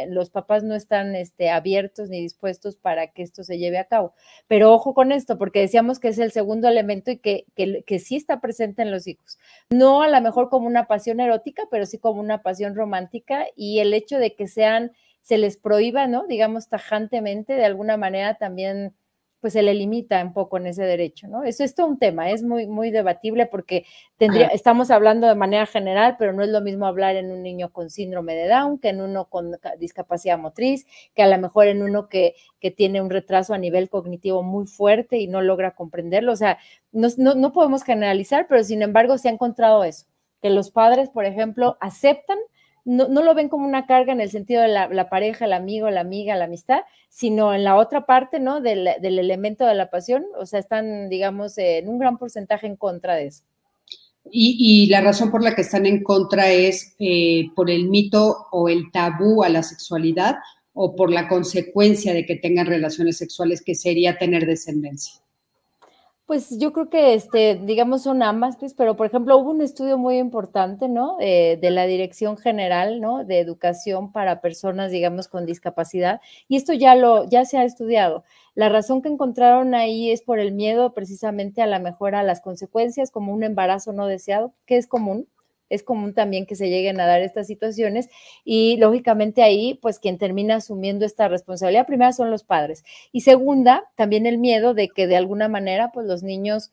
[SPEAKER 2] los papás no están este, abiertos ni dispuestos para que esto se lleve a cabo. Pero ojo con esto, porque decíamos que es el segundo elemento y que, que, que sí está presente en los hijos. No a lo mejor como una pasión erótica, pero sí como una pasión romántica y el hecho de que sean se les prohíba, ¿no? Digamos, tajantemente, de alguna manera también, pues se le limita un poco en ese derecho, ¿no? Eso es todo un tema, es muy, muy debatible porque tendría, estamos hablando de manera general, pero no es lo mismo hablar en un niño con síndrome de Down que en uno con discapacidad motriz, que a lo mejor en uno que, que tiene un retraso a nivel cognitivo muy fuerte y no logra comprenderlo. O sea, no, no, no podemos generalizar, pero sin embargo se ha encontrado eso, que los padres, por ejemplo, aceptan no, lo ven como una carga en el sentido de la, pareja, el amigo, la amiga, la amistad, sino en la otra parte, ¿no? Del, elemento de la pasión, o sea, están, digamos, en un gran porcentaje en contra de eso.
[SPEAKER 1] Y, la razón por la que están en contra es eh, por el mito o el tabú a la sexualidad o por la consecuencia de que tengan relaciones sexuales, que sería tener descendencia.
[SPEAKER 2] Pues yo creo que, este, digamos, son ambas, pues, pero por ejemplo, hubo un estudio muy importante, ¿no? Eh, de la Dirección General, ¿no? De Educación para Personas, digamos, con discapacidad. Y esto ya lo, ya se ha estudiado. La razón que encontraron ahí es por el miedo precisamente a la mejora, a las consecuencias, como un embarazo no deseado, que es común, es común también que se lleguen a dar estas situaciones y lógicamente ahí, pues quien termina asumiendo esta responsabilidad primera son los padres y segunda, también el miedo de que de alguna manera, pues los niños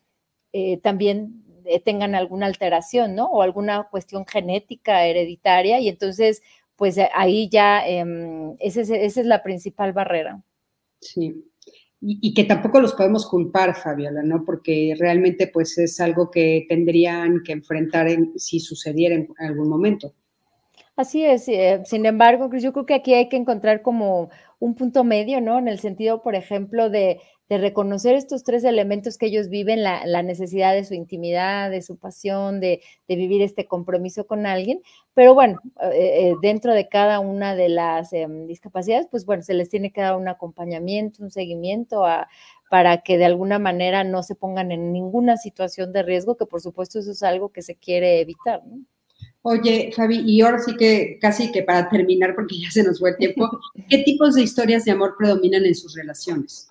[SPEAKER 2] eh, también eh, tengan alguna alteración, ¿no? O alguna cuestión genética hereditaria y entonces, pues ahí ya, em, esa es la principal barrera.
[SPEAKER 1] Sí, y, que tampoco los podemos culpar, Fabiola, ¿no? Porque realmente pues es algo que tendrían que enfrentar si sucediera en algún momento.
[SPEAKER 2] Así es, eh, sin embargo, yo creo que aquí hay que encontrar como un punto medio, ¿no? En el sentido, por ejemplo, de, reconocer estos tres elementos que ellos viven, la, necesidad de su intimidad, de su pasión, de, vivir este compromiso con alguien, pero bueno, eh, eh, dentro de cada una de las em, discapacidades, pues bueno, se les tiene que dar un acompañamiento, un seguimiento para que de alguna manera no se pongan en ninguna situación de riesgo, que por supuesto eso es algo que se quiere evitar, ¿no?
[SPEAKER 1] Oye, Fabi, y ahora sí que casi que para terminar, porque ya se nos fue el tiempo, (laughs) ¿qué tipos de historias de amor predominan en sus relaciones?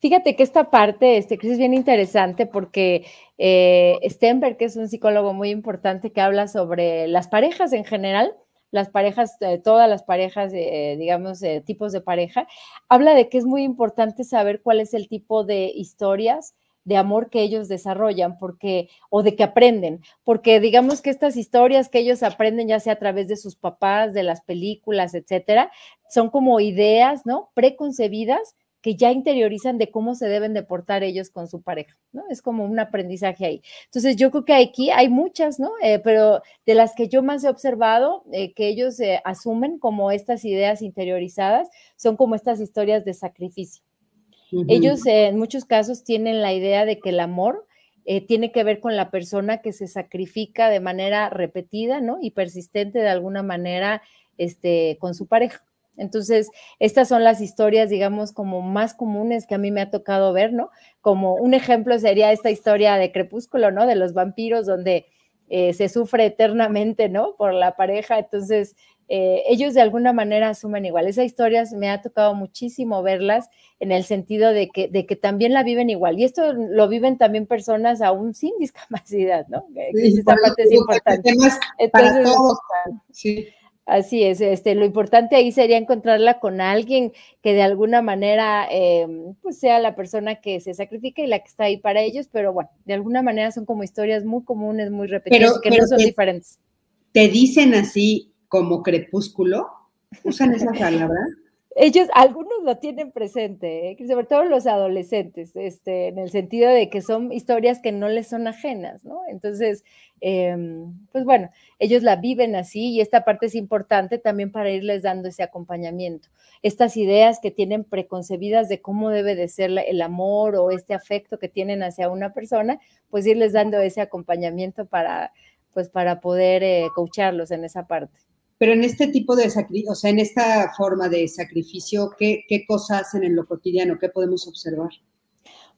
[SPEAKER 2] Fíjate que esta parte, este, es bien interesante porque eh, Stenberg, que es un psicólogo muy importante que habla sobre las parejas en general, las parejas, eh, todas las parejas, eh, digamos, tipos de pareja, habla de que es muy importante saber cuál es el tipo de historias de amor que ellos desarrollan, porque, o de que aprenden, porque digamos que estas historias que ellos aprenden, ya sea a través de sus papás, de las películas, etcétera, son como ideas, ¿no? Preconcebidas que ya interiorizan de cómo se deben de portar ellos con su pareja, ¿no? Es como un aprendizaje ahí. Entonces, yo creo que aquí hay muchas, ¿no? Eh, pero de las que yo más he observado, eh, que ellos eh, asumen como estas ideas interiorizadas, son como estas historias de sacrificio. Ellos en muchos casos tienen la idea de que el amor tiene que ver con la persona que se sacrifica de manera repetida, ¿no? Y persistente de alguna manera este, con su pareja. Entonces, estas son las historias, digamos, como más comunes que a mí me ha tocado ver, ¿no? Como un ejemplo sería esta historia de Crepúsculo, ¿no? De los vampiros, donde eh, se sufre eternamente, ¿no? Por la pareja. Entonces, eh, ellos de alguna manera asumen igual. Esas historias me ha tocado muchísimo verlas en el sentido de que, de que también la viven igual. Y esto lo viven también personas aún sin discapacidad, ¿no? parte es importante. Entonces, sí. Así es, este, lo importante ahí sería encontrarla con alguien que de alguna manera em, pues sea la persona que se sacrifica y la que está ahí para ellos, pero bueno, de alguna manera son como historias muy comunes, muy repetidas, que no son diferentes.
[SPEAKER 1] ¿Te dicen así como crepúsculo? ¿Usan esa palabra?
[SPEAKER 2] Ellos, algunos lo tienen presente, ¿eh? sobre todo los adolescentes, este, en el sentido de que son historias que no les son ajenas, ¿no? Entonces, em, pues bueno, ellos la viven así y esta parte es importante también para irles dando ese acompañamiento. Estas ideas que tienen preconcebidas de cómo debe de ser el amor o este afecto que tienen hacia una persona, pues irles dando ese acompañamiento para, pues para poder eh, coacharlos en esa parte.
[SPEAKER 1] Pero en este tipo de sacrificio, o sea, en esta forma de sacrificio, ¿qué, ¿qué cosas hacen en lo cotidiano? ¿Qué podemos observar?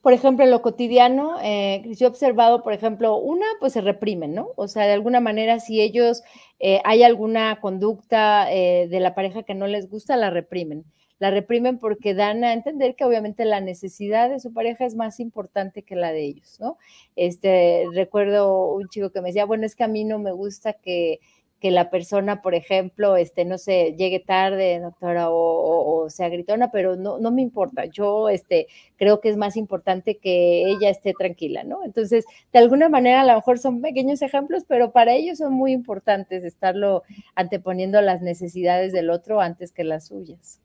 [SPEAKER 2] Por ejemplo, en lo cotidiano, eh, yo he observado, por ejemplo, una, pues se reprimen, ¿no? O sea, de alguna manera, si ellos eh, hay alguna conducta eh, de la pareja que no les gusta, la reprimen. La reprimen porque dan a entender que obviamente la necesidad de su pareja es más importante que la de ellos, ¿no? Este, recuerdo un chico que me decía, bueno, es que a mí no me gusta que que la persona, por ejemplo, este, no sé, llegue tarde, doctora, o, sea gritona, pero no, no me importa. Yo este, creo que es más importante que ella esté tranquila, ¿no? Entonces, de alguna manera, a lo mejor son pequeños ejemplos, pero para ellos son muy importantes estarlo anteponiendo las necesidades del otro antes que las suyas.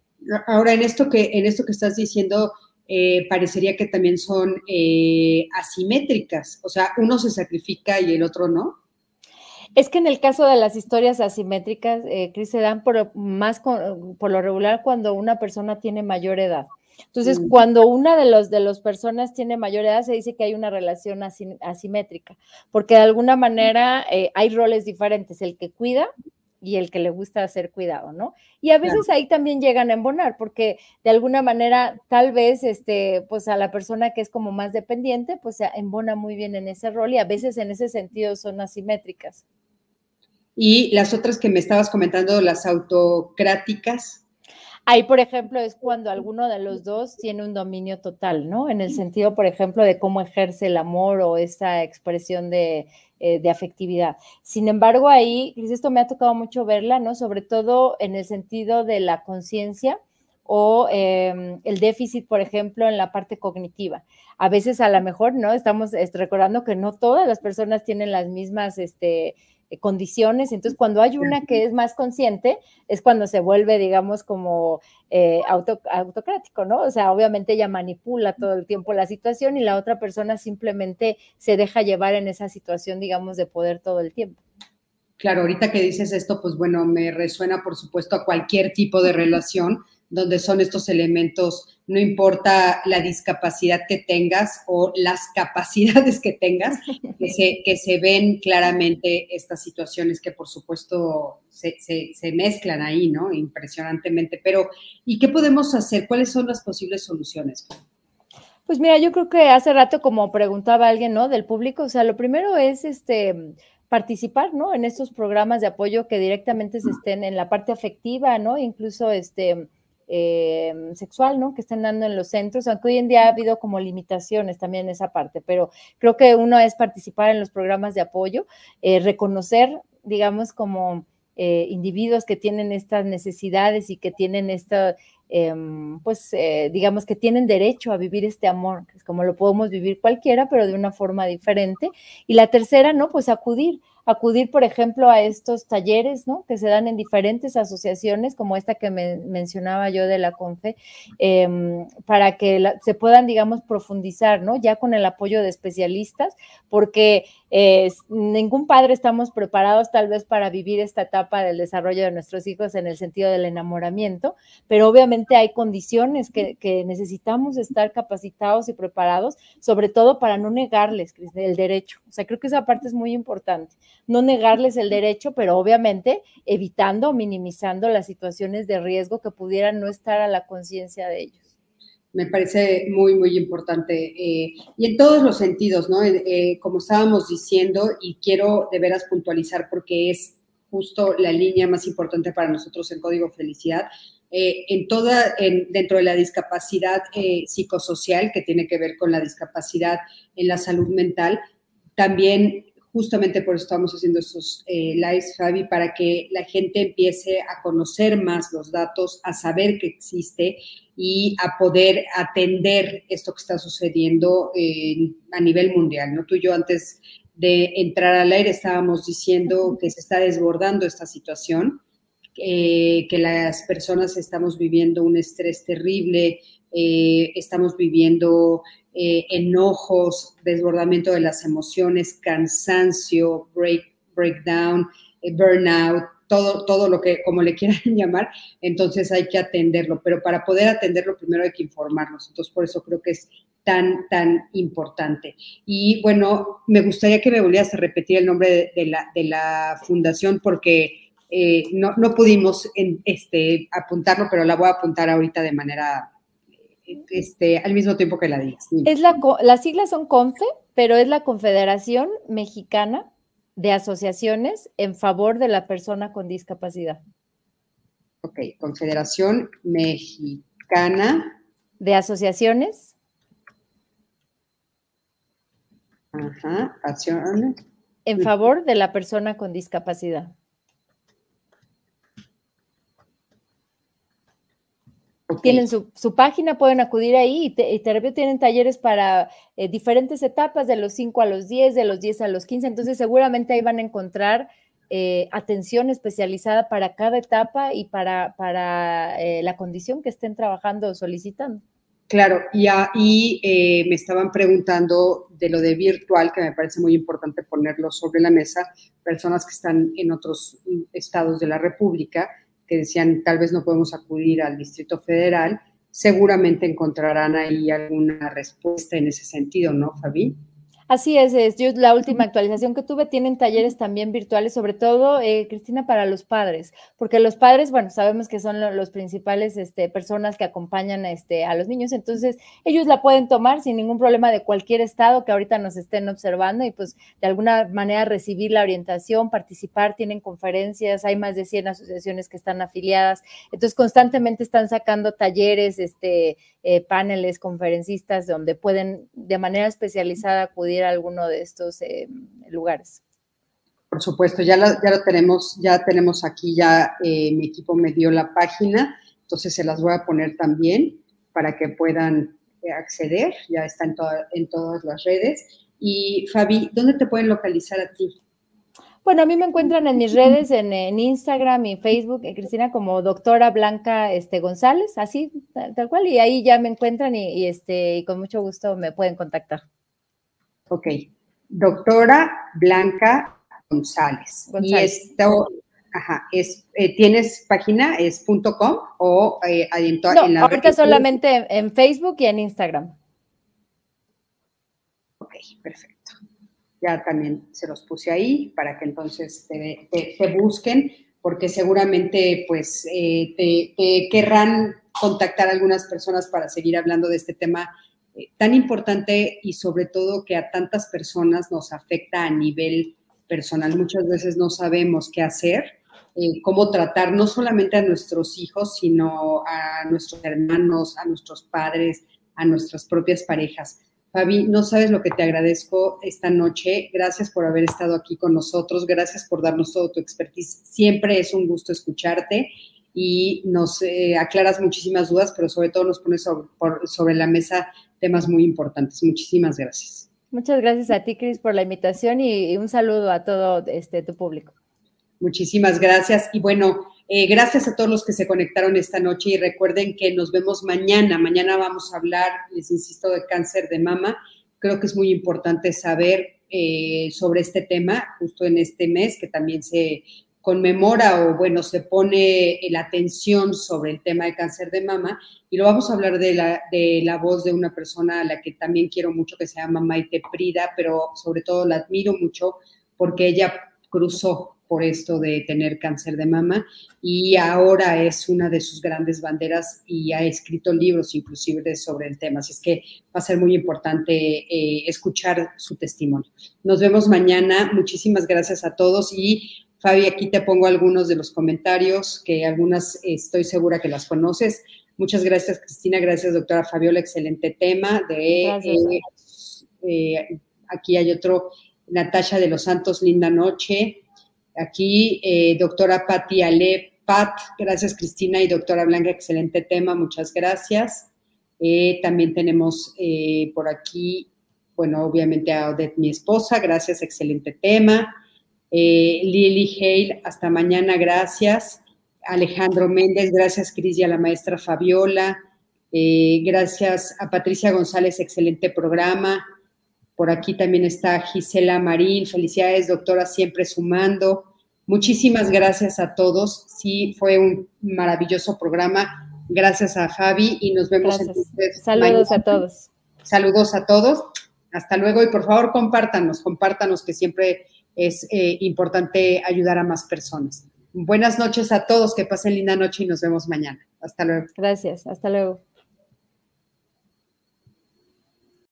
[SPEAKER 1] Ahora, en esto que, en esto que estás diciendo, eh, parecería que también son eh, asimétricas, o sea, uno se sacrifica y el otro no.
[SPEAKER 2] Es que en el caso de las historias asimétricas, eh, Cris, se dan por, más por lo regular cuando una persona tiene mayor edad. Entonces, cuando una de los de las personas tiene mayor edad, se dice que hay una relación asimétrica, porque de alguna manera eh, hay roles diferentes, el que cuida y el que le gusta ser cuidado, ¿no? Y a veces ahí también llegan a embonar, porque de alguna manera, tal vez, este, pues a la persona que es como más dependiente, pues se embona muy bien en ese rol y a veces en ese sentido son asimétricas.
[SPEAKER 1] Y las otras que me estabas comentando, las autocráticas.
[SPEAKER 2] Ahí, por ejemplo, es cuando alguno de los dos tiene un dominio total, ¿no? En el sentido, por ejemplo, de cómo ejerce el amor o esa expresión de, eh, afectividad. Sin embargo, ahí, esto me ha tocado mucho verla, ¿no? Sobre todo en el sentido de la conciencia o em, el déficit, por ejemplo, en la parte cognitiva. A veces, a lo mejor, ¿no? Estamos este, recordando que no todas las personas tienen las mismas, este, condiciones. Entonces, cuando hay una que es más consciente, es cuando se vuelve, digamos, como eh, autocrático, ¿no? O sea, obviamente ella manipula todo el tiempo la situación y la otra persona simplemente se deja llevar en esa situación, digamos, de poder todo el tiempo.
[SPEAKER 1] Claro, ahorita que dices esto, pues bueno, me resuena, por supuesto, a cualquier tipo de relación donde son estos elementos, no importa la discapacidad que tengas o las (laughs) capacidades que tengas, que se, que se ven claramente estas situaciones que por supuesto se, se, mezclan ahí, ¿no? Impresionantemente. Pero, ¿y qué podemos hacer? ¿Cuáles son las posibles soluciones?
[SPEAKER 2] Pues mira, yo creo que hace rato, como preguntaba alguien, ¿no? Del público, o sea, lo primero es este participar, ¿no? En estos programas de apoyo que directamente se estén en la parte afectiva, ¿no? Incluso este eh, sexual, ¿no? Que están dando en los centros, aunque hoy en día ha habido como limitaciones también en esa parte, pero creo que uno es participar en los programas de apoyo, eh, reconocer, digamos, como eh, individuos que tienen estas necesidades y que tienen esta, em, pues digamos que tienen derecho a vivir este amor, que es como lo podemos vivir cualquiera, pero de una forma diferente. Y la tercera, ¿no? Pues acudir acudir, por ejemplo, a estos talleres, ¿no? Que se dan en diferentes asociaciones, como esta que me mencionaba yo de la CONFE, em, para que se puedan, digamos, profundizar, ¿no? Ya con el apoyo de especialistas, porque eh, ningún padre estamos preparados tal vez para vivir esta etapa del desarrollo de nuestros hijos en el sentido del enamoramiento, pero obviamente hay condiciones que, necesitamos estar capacitados y preparados, sobre todo para no negarles el derecho. O sea, creo que esa parte es muy importante, no negarles el derecho, pero obviamente evitando o minimizando las situaciones de riesgo que pudieran no estar a la conciencia de ellos
[SPEAKER 1] me parece muy, muy importante. Eh, y en todos los sentidos, ¿no? Eh, como estábamos diciendo, y quiero de veras puntualizar porque es justo la línea más importante para nosotros en Código Felicidad, eh, en toda, dentro de la discapacidad psicosocial que tiene que ver con la discapacidad en la salud mental, también justamente por eso estamos haciendo estos lives, Fabi, para que la gente empiece a conocer más los datos, a saber que existe y a poder atender esto que está sucediendo a nivel mundial. ¿no? Tú y yo antes de entrar al aire estábamos diciendo que se está desbordando esta situación, que las personas estamos viviendo un estrés terrible, eh, estamos viviendo eh, enojos, desbordamiento de las emociones, cansancio, break, breakdown, eh, burnout, todo, todo lo que, como le quieran (laughs) llamar, entonces hay que atenderlo, pero para poder atenderlo primero hay que informarnos, entonces por eso creo que es tan, tan importante. Y bueno, me gustaría que me volvieras a repetir el nombre de, la, de la, fundación porque eh, no, no, pudimos en, este, apuntarlo, pero la voy a apuntar ahorita de manera, este, al mismo tiempo que la digas.
[SPEAKER 2] Es la, las siglas son CONFE, pero es la Confederación Mexicana de asociaciones en favor de la persona con discapacidad.
[SPEAKER 1] Ok, Confederación Mexicana.
[SPEAKER 2] De asociaciones.
[SPEAKER 1] Ajá, acciones.
[SPEAKER 2] En favor de la persona con discapacidad. Tienen su, página, pueden acudir ahí y, te, tienen talleres para eh, diferentes etapas, de los 5 a los 10, de los 10 a los 15. Entonces, seguramente ahí van a encontrar eh, atención especializada para cada etapa y para, para eh, la condición que estén trabajando o solicitando.
[SPEAKER 1] Claro, y ahí me estaban preguntando de lo de virtual, que me parece muy importante ponerlo sobre la mesa, personas que están en otros estados de la República que decían tal vez no podemos acudir al Distrito Federal, seguramente encontrarán ahí alguna respuesta en ese sentido, ¿no, Fabi?
[SPEAKER 2] Así es, es. Yo la última actualización que tuve tienen talleres también virtuales, sobre todo, eh, Cristina, para los padres, porque los padres, bueno, sabemos que son los principales este, personas que acompañan este, a los niños, entonces ellos la pueden tomar sin ningún problema de cualquier estado que ahorita nos estén observando y pues de alguna manera recibir la orientación, participar, tienen conferencias, hay más de 100 asociaciones que están afiliadas, entonces constantemente están sacando talleres, este, eh, paneles, conferencistas, donde pueden de manera especializada acudir a alguno de estos eh, lugares.
[SPEAKER 1] Por supuesto, ya lo, ya lo tenemos, ya tenemos aquí, ya eh, mi equipo me dio la página, entonces se las voy a poner también para que puedan eh, acceder, ya está en, en todas las redes. Y Fabi, ¿dónde te pueden localizar a ti?
[SPEAKER 2] Bueno, a mí me encuentran en mis redes, en, Instagram y Facebook, Cristina, como doctora Blanca este, González, así, tal, cual, y ahí ya me encuentran y, este, y con mucho gusto me pueden contactar.
[SPEAKER 1] Ok. Doctora Blanca González. Y esto, ajá, es, eh, ¿tienes página? ¿Es .com o
[SPEAKER 2] eh, no, en la ahorita solamente en Facebook y en Instagram.
[SPEAKER 1] Ok, perfecto. Ya también se los puse ahí para que entonces te, busquen, porque seguramente pues eh, te, te querrán contactar algunas personas para seguir hablando de este tema tan importante y sobre todo que a tantas personas nos afecta a nivel personal. Muchas veces no sabemos qué hacer, eh, cómo tratar no solamente a nuestros hijos, sino a nuestros hermanos, a nuestros padres, a nuestras propias parejas. Fabi, no sabes lo que te agradezco esta noche. Gracias por haber estado aquí con nosotros. Gracias por darnos todo tu expertise. Siempre es un gusto escucharte y nos eh, aclaras muchísimas dudas, pero sobre todo nos pones sobre, la mesa temas muy importantes. Muchísimas gracias.
[SPEAKER 2] Muchas gracias a ti, Cris, por la invitación y, un saludo a todo este, tu público.
[SPEAKER 1] Muchísimas gracias. Y bueno, eh, gracias a todos los que se conectaron esta noche y recuerden que nos vemos mañana. Mañana vamos a hablar, les insisto, de cáncer de mama. Creo que es muy importante saber eh, sobre este tema justo en este mes que también se conmemora o bueno, se pone la atención sobre el tema de cáncer de mama y lo vamos a hablar de la, de la voz de una persona a la que también quiero mucho que se llama Maite Prida, pero sobre todo la admiro mucho porque ella cruzó por esto de tener cáncer de mama y ahora es una de sus grandes banderas y ha escrito libros inclusive sobre el tema. Así es que va a ser muy importante eh, escuchar su testimonio. Nos vemos mañana. Muchísimas gracias a todos y Fabi, aquí te pongo algunos de los comentarios que algunas estoy segura que las conoces. Muchas gracias, Cristina. Gracias, doctora Fabiola. Excelente tema. De, eh, eh, aquí hay otro, Natasha de los Santos, linda noche. Aquí, eh, doctora Patti Ale, Pat, gracias Cristina y doctora Blanca, excelente tema, muchas gracias. Eh, también tenemos eh, por aquí, bueno, obviamente a Odette, mi esposa, gracias, excelente tema. Lily Hale, hasta mañana, gracias. Alejandro Méndez, gracias Cris y a la maestra Fabiola. gracias a Patricia González, excelente programa. Por aquí también está Gisela Marín. Felicidades, doctora, siempre sumando. Muchísimas gracias a todos. Sí, fue un maravilloso programa. Gracias a Fabi y nos vemos
[SPEAKER 2] entonces. Saludos a todos.
[SPEAKER 1] Saludos a todos. Hasta luego y por favor compártanos, compártanos que siempre es eh, importante ayudar a más personas. Buenas noches a todos, que pasen linda noche y nos vemos mañana. Hasta luego.
[SPEAKER 2] Gracias, hasta luego.